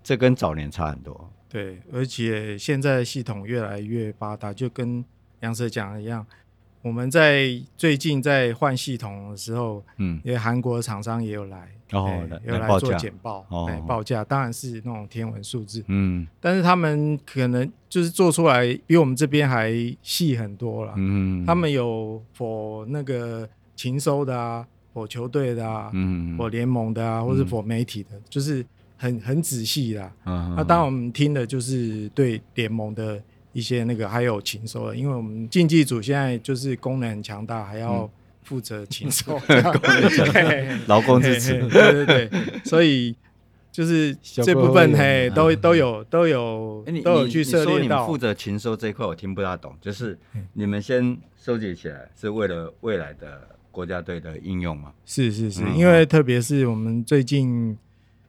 这跟早年差很多。对，而且现在系统越来越发达，就跟杨 Sir 讲的一样。我们在最近在换系统的时候，嗯，因为韩国的厂商也有来，哦，有来做简报，哎，报价当然是那种天文数字，嗯，但是他们可能就是做出来比我们这边还细很多了，嗯，他们有 for 那个情收的啊，for 球队的啊，嗯，for 联盟的啊，或是 for 媒体的，就是很很仔细的，嗯，那当然我们听的就是对联盟的。一些那个还有禽收的，因为我们竞技组现在就是功能很强大，还要负责情收，[laughs] 劳工支持，对对对，所以就是这部分嘿都都有都有都有去涉猎到。说你们负责情收这一块，我听不大懂，就是你们先收集起来是为了未来的国家队的应用吗？是是是，因为特别是我们最近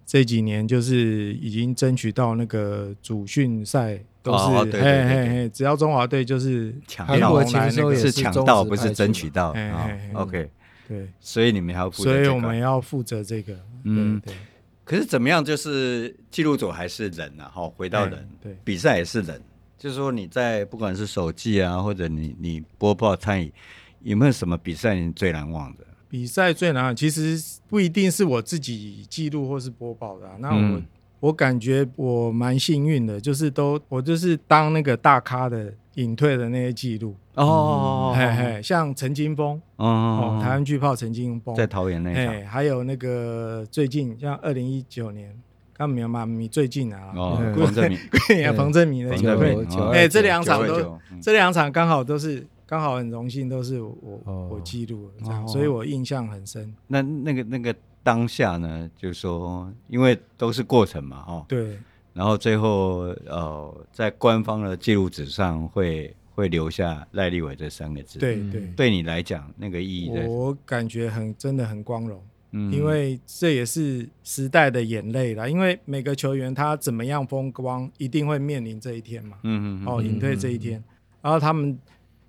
这几年就是已经争取到那个主训赛。都是嘿嘿嘿，只要中华队就是抢到，是抢到不是争取到啊。OK，对，所以你们还要负责，所以我们要负责这个。嗯，对。可是怎么样？就是记录组还是人啊？好，回到人，对，比赛也是人。就是说你在不管是手记啊，或者你你播报参与，有没有什么比赛你最难忘的？比赛最难忘，其实不一定是我自己记录或是播报的。那我。我感觉我蛮幸运的，就是都我就是当那个大咖的隐退的那些记录。哦，嘿嘿，像陈金峰哦，台湾巨炮陈金峰。在桃园那场，还有那个最近像二零一九年，刚没有嘛？你最近啊，[laughs] 彭政闵，彭振明的球队，哎，这两场都这两场刚好都是刚好很荣幸都是我我记录这样，所以我印象很深。那那个那个。当下呢，就是说，因为都是过程嘛，哦，对，然后最后呃，在官方的记录纸上会会留下赖立伟这三个字。对对，对你来讲那个意义，我感觉很真的很光荣。嗯，因为这也是时代的眼泪啦。因为每个球员他怎么样风光，一定会面临这一天嘛。嗯嗯。哦，隐退这一天，然后他们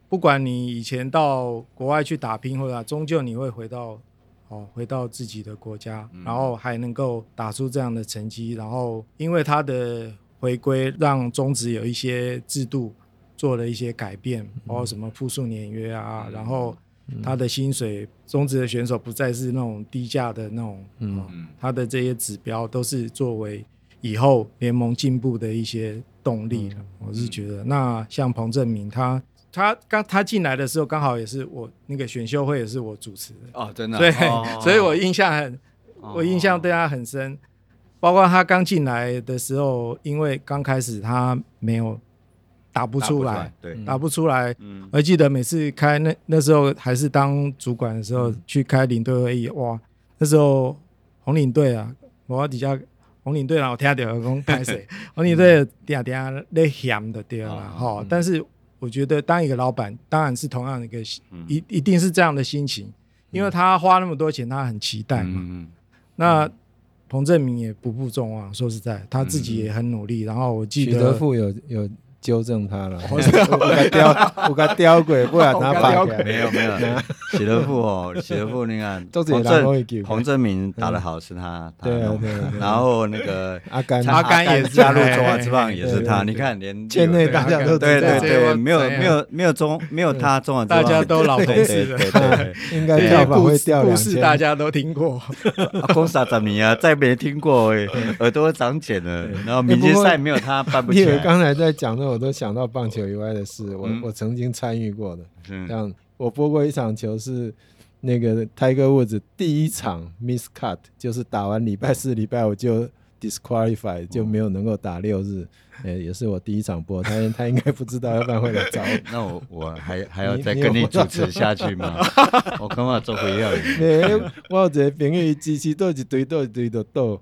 不管你以前到国外去打拼，或者终究你会回到哦，回到自己的国家，然后还能够打出这样的成绩。然后因为他的回归，让中职有一些制度做了一些改变，包括什么复数年约啊，然后。他的薪水，中职的选手不再是那种低价的那种，嗯，他的这些指标都是作为以后联盟进步的一些动力了。我是觉得，那像彭正明，他他刚他进来的时候，刚好也是我那个选秀会也是我主持的哦，真的，对，[laughs] 所以我印象很，我印象对他很深，包括他刚进来的时候，因为刚开始他没有。打不出来，对，打不出来。嗯，我记得每次开那那时候还是当主管的时候，去开领队会议，哇，那时候红领队啊，我底下红领队然后听到讲开谁，[laughs] 红领队 [laughs] 嗲嗲咧响的对啦哈。但是我觉得当一个老板，当然是同样的一个一一定是这样的心情，因为他花那么多钱，他很期待嘛。那彭正明也不负众望，说实在，他自己也很努力。然后我记得许德富有有。纠正他了，[laughs] 我给雕，我给雕鬼，不然他发没有没有，喜 [laughs] 德富哦，喜德富，你看彭政彭政闵打得好是他，对对，然后那个阿甘阿甘也加入中华之棒也是他，你看连圈内大家都对对对，没有没有没有中没有他中华大家都老同事了，应该票房会掉故事，大家都听过，[laughs] 公司怎么样？再没听过哎，耳朵长茧了，然后明星赛没有他办不起来。刚才在讲的。我都想到棒球以外的事，我我曾经参与过的，像我播过一场球是那个 Tiger Woods 第一场 miss cut，就是打完礼拜四、礼拜五就 disqualify 就没有能够打六日，哎，也是我第一场播，他他应该不知道，要不然会来找我。[laughs] 那我我还 [laughs] 还要再跟你主持下去吗？[laughs] 我恐怕做回要？没，我有一个朋友支持都一堆都一堆的豆。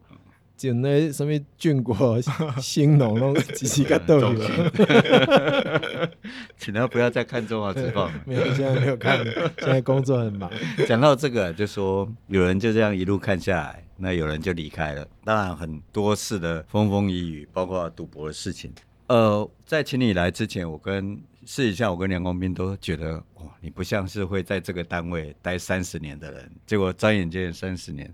捡那什么俊国兴农拢几几个豆友，[laughs] [laughs] 请他不要再看中华职棒了。[laughs] 没有，现在没有看，现在工作很忙。讲到这个，就说有人就这样一路看下来，那有人就离开了。当然很多次的风风雨雨，包括赌博的事情。呃，在请你来之前，我跟试一下，我跟梁光斌都觉得，哇，你不像是会在这个单位待三十年的人。结果转眼间三十年。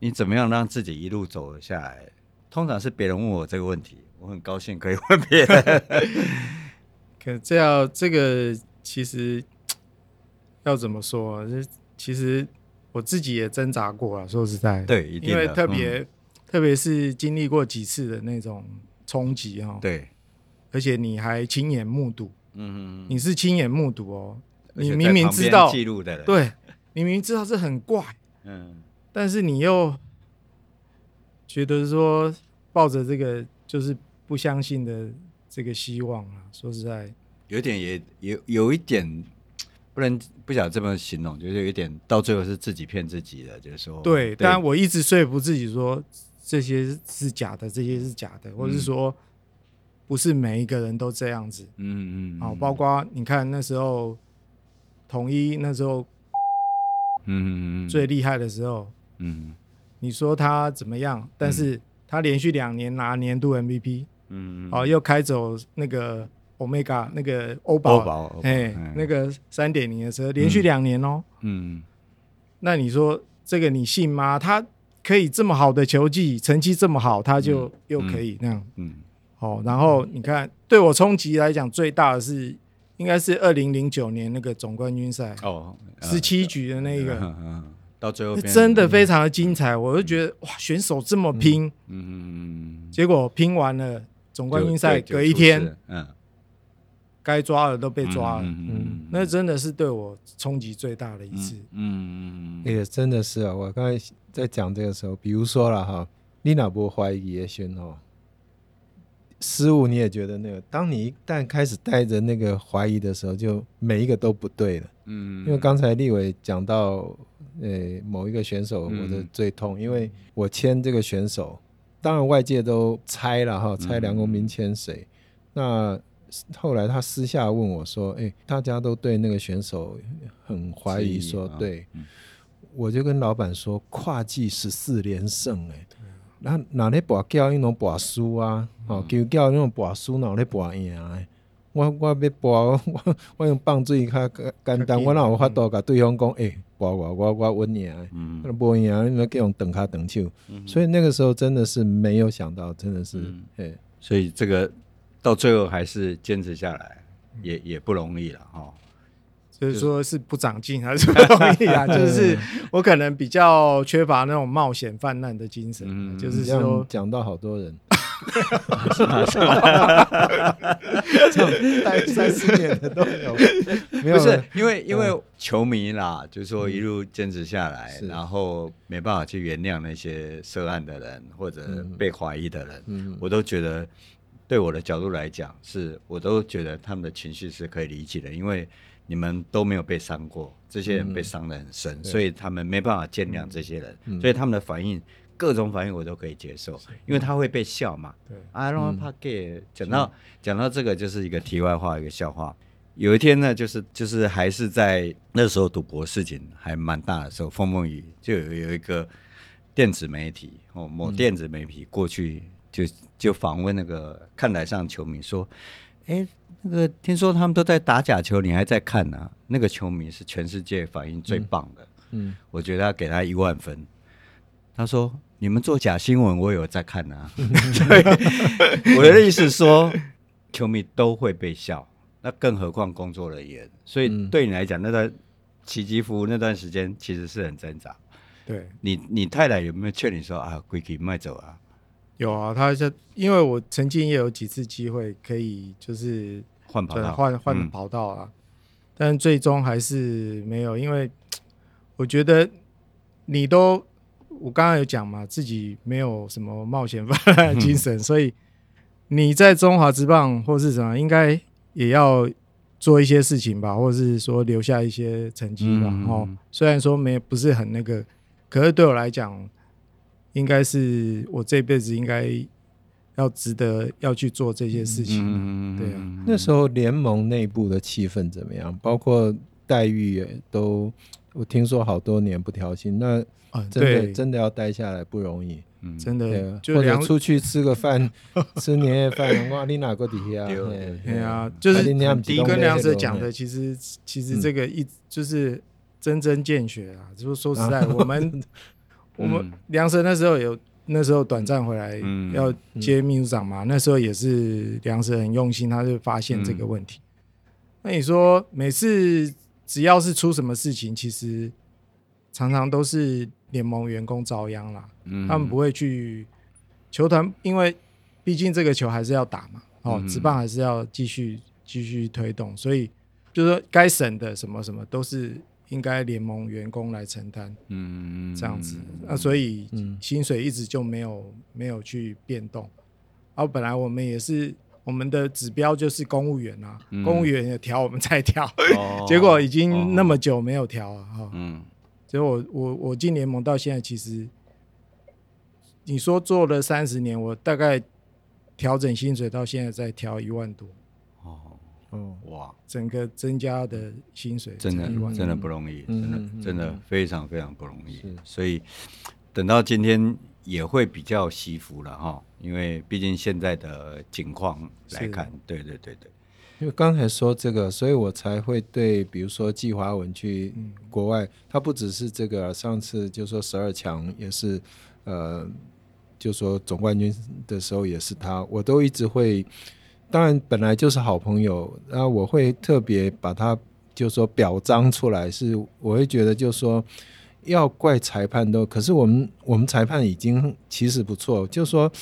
你怎么样让自己一路走了下来？通常是别人问我这个问题，我很高兴可以问别人。[laughs] 可这要，这个其实要怎么说？这其实我自己也挣扎过了。说实在，对，一定因为特别、嗯、特别是经历过几次的那种冲击哈。对，而且你还亲眼目睹，嗯嗯，你是亲眼目睹哦。你明明知道记录的人，对，你明明知道这很怪，嗯。但是你又觉得说抱着这个就是不相信的这个希望啊，说实在，有点也有有一点不能不想这么形容，就是有一点到最后是自己骗自己的，就是说对。但我一直说服自己说这些是假的，这些是假的，或是说不是每一个人都这样子。嗯嗯。好，包括你看那时候统一那时候，嗯嗯最厉害的时候。嗯，你说他怎么样？但是他连续两年拿年度 MVP，嗯，哦，又开走那个 Omega 那个欧宝，哎，那个三点零的车，连续两年哦，嗯，那你说这个你信吗？他可以这么好的球技，成绩这么好，他就又可以那样，嗯，哦，然后你看，对我冲击来讲最大的是，应该是二零零九年那个总冠军赛哦，十七局的那个。到最后真的非常的精彩，我就觉得哇，选手这么拼，嗯嗯嗯，结果拼完了总冠军赛隔一天，嗯，该抓的都被抓了，嗯，那真的是对我冲击最大的一次，嗯嗯，也真的是啊，我刚才在讲这个时候，比如说了哈，你哪不怀疑叶轩哦，失误你也觉得那个，当你一旦开始带着那个怀疑的时候，就每一个都不对了，嗯，因为刚才立伟讲到。诶，某一个选手，我的最痛，嗯、因为我签这个选手，当然外界都猜了哈，猜梁公斌签谁？嗯、那后来他私下问我说：“哎、欸，大家都对那个选手很怀疑，说对。哦嗯”我就跟老板说：“跨季十四连胜，哎，那哪里博叫那种博输啊？哦，叫叫那种博输，哪里博赢啊？我我要博，[laughs] 我我用棒槌较简单，我哪有法度甲对方讲，哎，博我我我稳赢，嗯，博赢，那叫用等卡等球。所以那个时候真的是没有想到，真的是，哎，所以这个。”到最后还是坚持下来，也也不容易了哈。就是说是不长进还是不容易啊？[laughs] 就是我可能比较缺乏那种冒险泛滥的精神。嗯，就是说讲到好多人，[laughs] 待三四年的都有，没有不是因为因为球迷啦，就是说一路坚持下来，然后没办法去原谅那些涉案的人或者被怀疑的人，嗯，我都觉得。对我的角度来讲，是我都觉得他们的情绪是可以理解的，因为你们都没有被伤过，这些人被伤得很深，所以他们没办法见谅这些人，所以他们的反应，各种反应我都可以接受，因为他会被笑嘛。对，I don't want to get。讲到讲到这个，就是一个题外话，一个笑话。有一天呢，就是就是还是在那时候赌博事情还蛮大的时候，风风雨就有有一个电子媒体哦，某电子媒体过去。就就访问那个看台上球迷说：“哎，那个听说他们都在打假球，你还在看呢、啊？那个球迷是全世界反应最棒的。嗯，嗯我觉得要给他一万分。他说：你们做假新闻，我有在看啊。[laughs] 所以我的意思是说，球迷都会被笑，那更何况工作人员。所以对你来讲，那段奇迹服务那段时间其实是很挣扎。对你，你太太有没有劝你说啊，归去卖走啊？”有啊，他就因为我曾经也有几次机会可以就是换跑道换换跑道啊，嗯、但最终还是没有，因为我觉得你都我刚刚有讲嘛，自己没有什么冒险精神，嗯、[laughs] 所以你在中华职棒或是什么，应该也要做一些事情吧，或者是说留下一些成绩吧。然后、嗯、虽然说没不是很那个，可是对我来讲。应该是我这辈子应该要值得要去做这些事情。嗯、对啊，那时候联盟内部的气氛怎么样？包括待遇也都，我听说好多年不调薪，那真的、嗯、真的要待下来不容易。嗯，真的，或者出去吃个饭，[laughs] 吃年夜饭，哇，你哪个底下？对啊，就是第一跟梁 Sir 讲的，其实其实这个一就是真针见血啊。就是说实在，我们。[laughs] 我们梁 Sir 那时候有那时候短暂回来要接秘书长嘛，那时候也是梁 Sir 很用心，他就发现这个问题。那你说每次只要是出什么事情，其实常常都是联盟员工遭殃啦。他们不会去球团，因为毕竟这个球还是要打嘛，哦，职棒还是要继续继续推动，所以就是说该省的什么什么都是。应该联盟员工来承担，嗯，这样子，那所以薪水一直就没有没有去变动。然后本来我们也是我们的指标就是公务员啊，公务员也调我们再调，[laughs] 结果已经那么久没有调了哈。嗯，结果我我我进联盟到现在，其实你说做了三十年，我大概调整薪水到现在在调一万多。哦，哇！整个增加的薪水真的真的不容易，真的真的非常非常不容易。所以等到今天也会比较惜福了哈，因为毕竟现在的情况来看，对对对对。因为刚才说这个，所以我才会对，比如说季华文去国外，他不只是这个，上次就说十二强也是，呃，就说总冠军的时候也是他，我都一直会。当然，本来就是好朋友，然后我会特别把他就说表彰出来，是我会觉得就说要怪裁判都，可是我们我们裁判已经其实不错，就说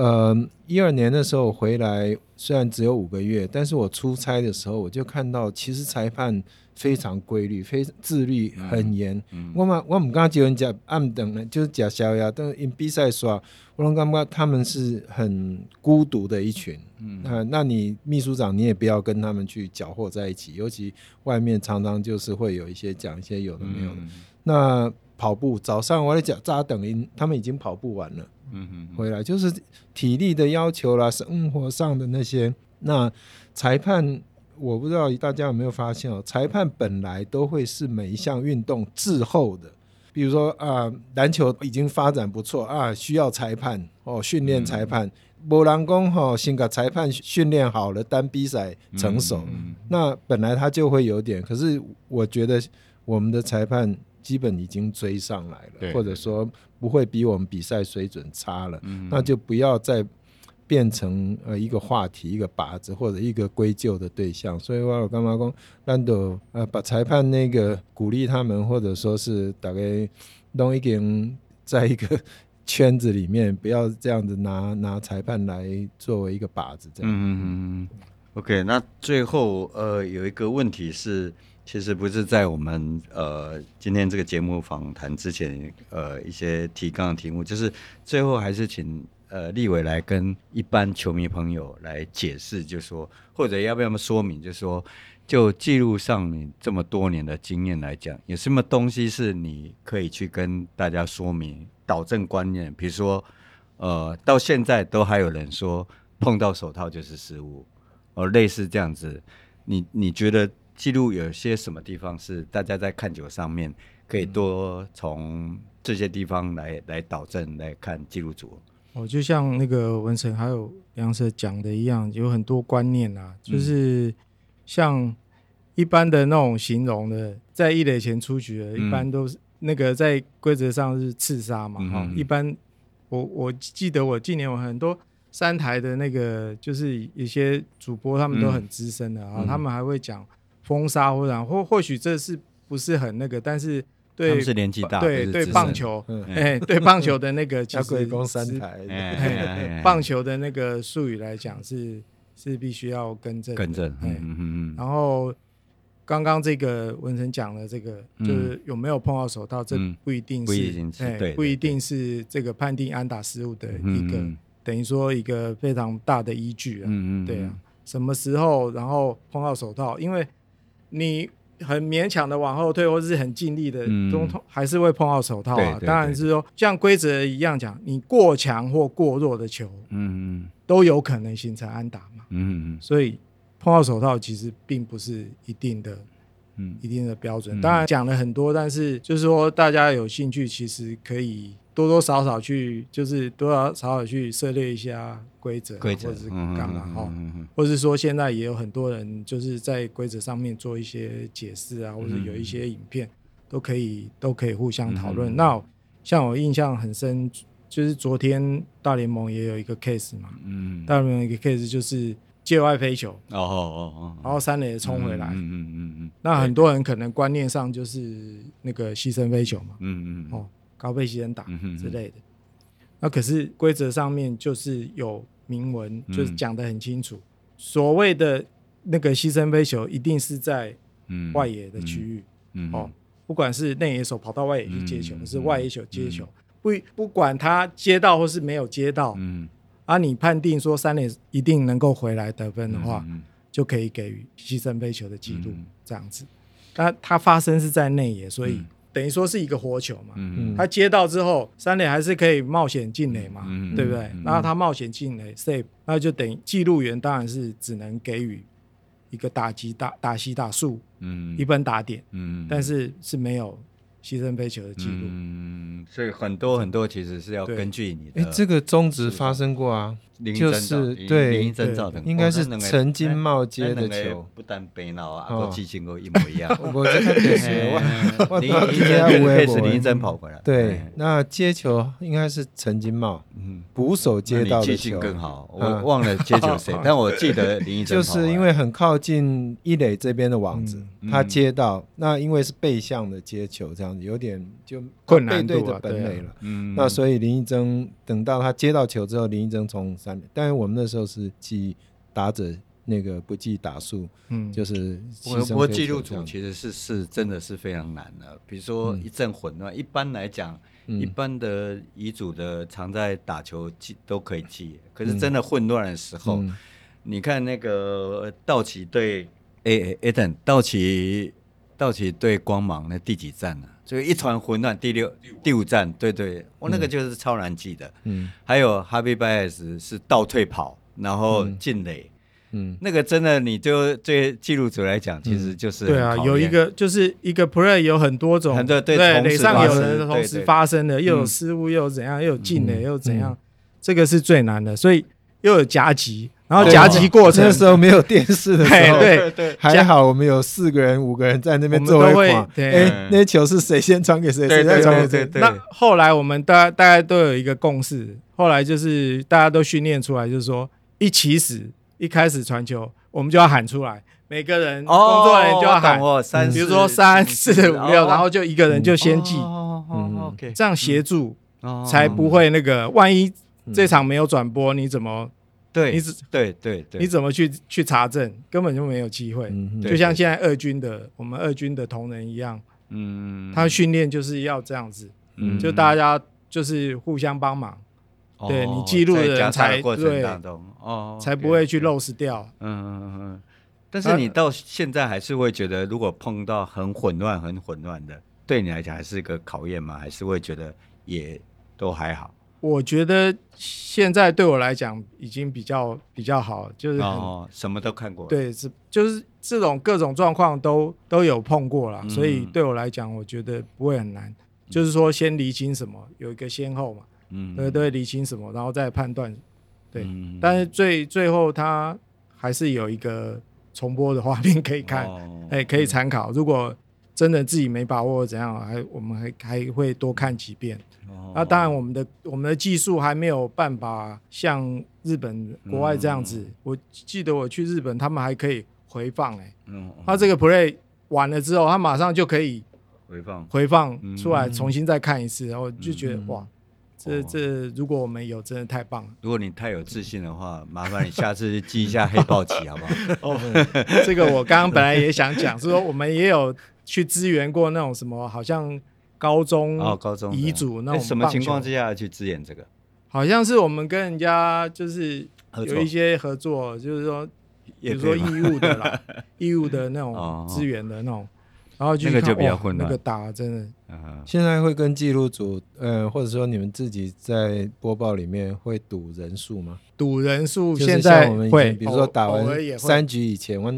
呃一二年的时候回来，虽然只有五个月，但是我出差的时候我就看到，其实裁判非常规律，非常自律很严。嗯嗯、我嘛我们刚刚就人讲暗等呢，就是假逍遥，但是因比赛耍，我拢感觉他们是很孤独的一群。嗯，那那你秘书长你也不要跟他们去搅和在一起，尤其外面常常就是会有一些讲一些有的没有的。嗯、那跑步早上我在讲扎等因，他们已经跑步完了。嗯嗯，回来就是体力的要求啦，生活上的那些那裁判，我不知道大家有没有发现哦，裁判本来都会是每一项运动滞后的。比如说啊，篮球已经发展不错啊，需要裁判哦，训练裁判。没人说哈，先把裁判训练好了，单比赛成熟。嗯、那本来他就会有点，可是我觉得我们的裁判基本已经追上来了，或者说不会比我们比赛水准差了。嗯、那就不要再变成呃一个话题、一个靶子或者一个归咎的对象。所以我干嘛讲，难道呃把裁判那个鼓励他们，或者说是大概弄一点在一个。圈子里面不要这样子拿拿裁判来作为一个靶子，这样。嗯嗯嗯。OK，那最后呃有一个问题是，其实不是在我们呃今天这个节目访谈之前呃一些提纲的题目，就是最后还是请呃立伟来跟一般球迷朋友来解释，就说或者要不要么说明，就说就记录上你这么多年的经验来讲，有什么东西是你可以去跟大家说明？导正观念，比如说，呃，到现在都还有人说碰到手套就是失误，而、类似这样子，你你觉得记录有些什么地方是大家在看球上面可以多从这些地方来来导正来看记录组？哦，就像那个文成还有梁 Sir 讲的一样，有很多观念啊，就是像一般的那种形容的，在一垒前出局的，一般都是。嗯那个在规则上是刺杀嘛，哈、嗯，一般我我记得我近年我很多三台的那个就是一些主播他们都很资深的啊，嗯、他们还会讲封杀或者或或许这是不是很那个，但是对，是年纪大，对对棒球，哎，对棒球的那个 [laughs] 其实三台，棒球的那个术语来讲是是必须要更正更正，嗯嗯嗯，然后。刚刚这个文成讲的这个，就是有没有碰到手套，这不一定是，哎，不一定是这个判定安打失误的一个，等于说一个非常大的依据啊。嗯嗯，对啊，什么时候然后碰到手套？因为你很勉强的往后退，或者是很尽力的，都还是会碰到手套啊。当然是说，像规则一样讲，你过强或过弱的球，嗯嗯，都有可能形成安打嘛。嗯嗯，所以。碰到手套其实并不是一定的，嗯，一定的标准。当然讲了很多，但是就是说大家有兴趣，其实可以多多少少去，就是多多少少去涉猎一下规则，规则或者是干嘛哈，或者是说现在也有很多人就是在规则上面做一些解释啊，或者有一些影片都可以都可以互相讨论。那像我印象很深，就是昨天大联盟也有一个 case 嘛，嗯，大联盟一个 case 就是。界外飞球，哦哦哦，然后三垒冲回来，嗯嗯嗯嗯，那很多人可能观念上就是那个牺牲飞球嘛，嗯嗯，哦，高倍牺牲打之类的，那可是规则上面就是有明文，就是讲得很清楚，所谓的那个牺牲飞球一定是在外野的区域，哦，不管是内野手跑到外野去接球，还是外野手接球，不不管他接到或是没有接到，嗯。啊，你判定说三垒一定能够回来得分的话，就可以给予牺牲飞球的记录，嗯、这样子。那它发生是在内野，所以、嗯、等于说是一个活球嘛。嗯、他接到之后，三垒还是可以冒险进垒嘛，嗯、对不对？然后他冒险进垒 save，那就等于记录员当然是只能给予一个打击打打击打数，嗯、一分打点，嗯、但是是没有。牺牲飞球的记录，嗯，所以很多很多其实是要根据你的。哎，这个中职发生过啊，就是对，应该是陈金茂接的球，不但背脑啊，都记性都一模一样。[laughs] 我这个也是，我林林真是林真跑回来。对，那接球应该是陈金茂，嗯，捕手接到的球。更好，我忘了接球谁，[laughs] 但我记得林一真。就是因为很靠近一垒这边的网子，他接到，那因为是背向的接球，这样。有点就困难对着本垒了，嗯，那所以林义珍等到他接到球之后，林义珍从三垒，但是我们那时候是记打者那个不记打数，嗯，就是我不过记录组其实是是真的是非常难的，比如说一阵混乱，一般来讲，一般的遗嘱的常在打球记都可以记，可是真的混乱的时候，你看那个道奇对诶诶等道奇。道奇对光芒那第几站呢？所以一团混乱，第六、第五。站，对对，我那个就是超难记的。嗯，还有哈维拜尔斯是倒退跑，然后进垒，嗯，那个真的，你就对记录者来讲，其实就是对啊，有一个就是一个 play 有很多种，对对，垒上有人同时发生的，又有失误，又有怎样，又有进垒，又怎样，这个是最难的，所以又有夹击，然后夹击过程。那时候没有电视的时候，对对，还好我们有四个人、五个人在那边做会况，哎，那球是谁先传给谁，谁再传给谁？那后来我们大大家都有一个共识，后来就是大家都训练出来，就是说一起始。一开始传球，我们就要喊出来，每个人工作人员就要喊，比如说三四五六，然后就一个人就先记，这样协助才不会那个，万一这场没有转播，你怎么对？你只对对对，你怎么去去查证？根本就没有机会。就像现在二军的我们二军的同仁一样，嗯，他训练就是要这样子，嗯就大家就是互相帮忙。对你记录的人才对，哦，才不会去 lose 掉。嗯嗯嗯。但是你到现在还是会觉得，如果碰到很混乱、很混乱的，对你来讲还是一个考验吗？还是会觉得也都还好？我觉得现在对我来讲已经比较比较好，就是哦，什么都看过。对，是就是这种各种状况都都有碰过了，所以对我来讲，我觉得不会很难。就是说，先厘清什么，有一个先后嘛。嗯，对对，理清什么，然后再判断，对。嗯、但是最最后，他还是有一个重播的画面可以看，哎、哦，可以参考。嗯、如果真的自己没把握怎样，还我们还还会多看几遍。哦、那当然，我们的我们的技术还没有办法像日本国外这样子。嗯、我记得我去日本，他们还可以回放、欸，哎、嗯，他这个 play 完了之后，他马上就可以回放回放出来，重新再看一次，然后就觉得、嗯、哇。这这，如果我们有，真的太棒了。如果你太有自信的话，麻烦你下次记一下黑豹旗，好不好？[laughs] 哦，这个我刚刚本来也想讲，是说我们也有去支援过那种什么，好像高中哦，高中遗嘱那种。什么情况之下去支援这个？好像是我们跟人家就是有一些合作，就是说，比如说义务的啦，[laughs] 义务的那种支援的那种。然后那个就比较混乱，那个打真的。现在会跟记录组，呃，或者说你们自己在播报里面会赌人数吗？赌人数现在我们会，比如说打完三局以前，我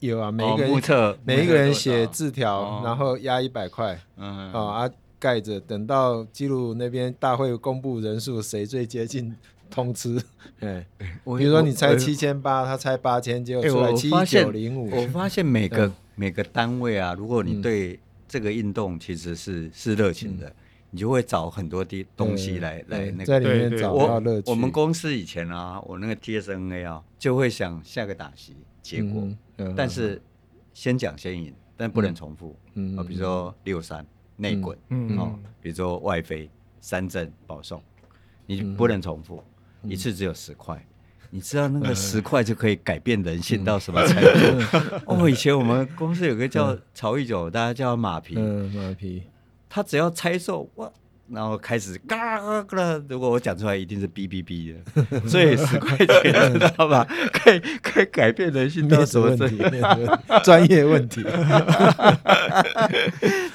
有啊，每一个人每一个人写字条，然后压一百块，嗯啊盖着，等到记录那边大会公布人数，谁最接近通知？[laughs] 哎，比如说你猜七千八，他猜八千，结果出来七九零五。我发现每个。每个单位啊，如果你对这个运动其实是是热情的，你就会找很多的东西来来那个在里面找到乐趣。我们公司以前啊，我那个 TSNA 啊，就会想下个打席结果，但是先讲先赢，但不能重复。啊，比如说六三内滚，哦，比如说外飞三振保送，你不能重复，一次只有十块。你知道那个十块就可以改变人性到什么程度？[laughs] 哦，以前我们公司有个叫曹玉九，大家叫马皮。嗯，马皮。他只要猜错哇，然后开始嘎嘎嘎，如果我讲出来，一定是哔哔哔的。所以十块钱，知道吧？可 [laughs] 以可以改变人性到什么程度？专业问题。[laughs]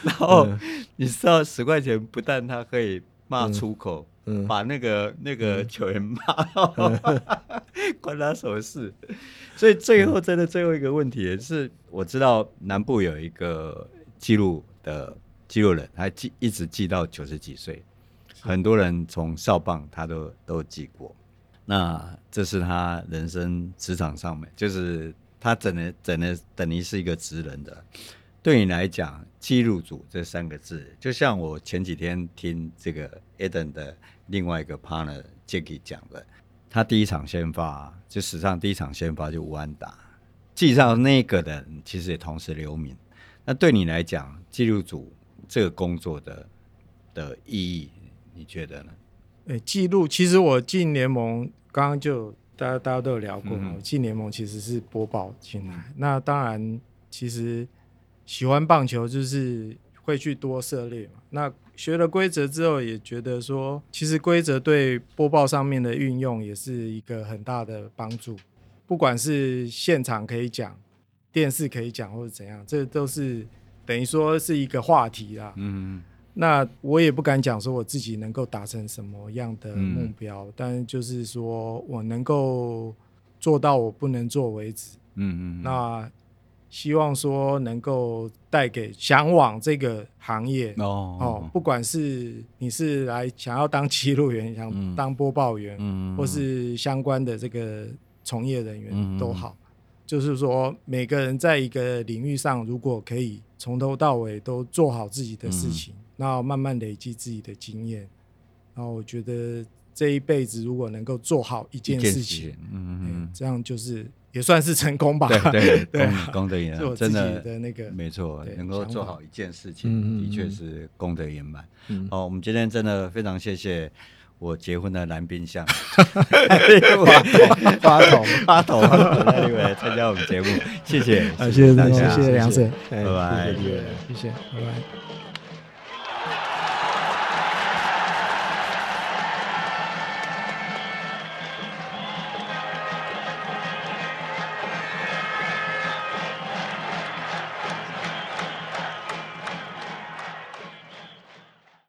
然后你知道十块钱不但他可以骂出口。把那个那个球员骂，[laughs] 关他什么事？所以最后真的最后一个问题是，我知道南部有一个记录的记录人，他记一直记到九十几岁，很多人从少棒他都都记过。那这是他人生职场上面，就是他整的整的等于是一个职人的。对你来讲，记录组这三个字，就像我前几天听这个 Eden 的。另外一个 partner Jacky 讲的，他第一场先发就史上第一场先发就无安打，记上那个人其实也同时留名。那对你来讲，记录组这个工作的的意义，你觉得呢？诶，记录其实我进联盟，刚刚就大家大家都有聊过嘛。我进联盟其实是播报进来，那当然其实喜欢棒球就是会去多涉猎嘛。那学了规则之后，也觉得说，其实规则对播报上面的运用也是一个很大的帮助。不管是现场可以讲，电视可以讲，或者怎样，这都是等于说是一个话题啦。嗯，那我也不敢讲说我自己能够达成什么样的目标，嗯、但就是说我能够做到我不能做为止。嗯嗯，那希望说能够带给向往这个行业哦哦，不管是你是来想要当记录员，想当播报员，嗯，或是相关的这个从业人员都好，就是说每个人在一个领域上，如果可以从头到尾都做好自己的事情，那慢慢累积自己的经验，然后我觉得这一辈子如果能够做好一件事情，嗯嗯，这样就是。也算是成功吧。[laughs] 对对，功功德圆满，真的的那个没错，能够做好一件事情，的确是功德圆满。好，我们今天真的非常谢谢我结婚的男宾相，花童花童来参加我们节目，谢谢，谢谢大家，谢谢梁 Sir，拜拜，谢谢，拜拜。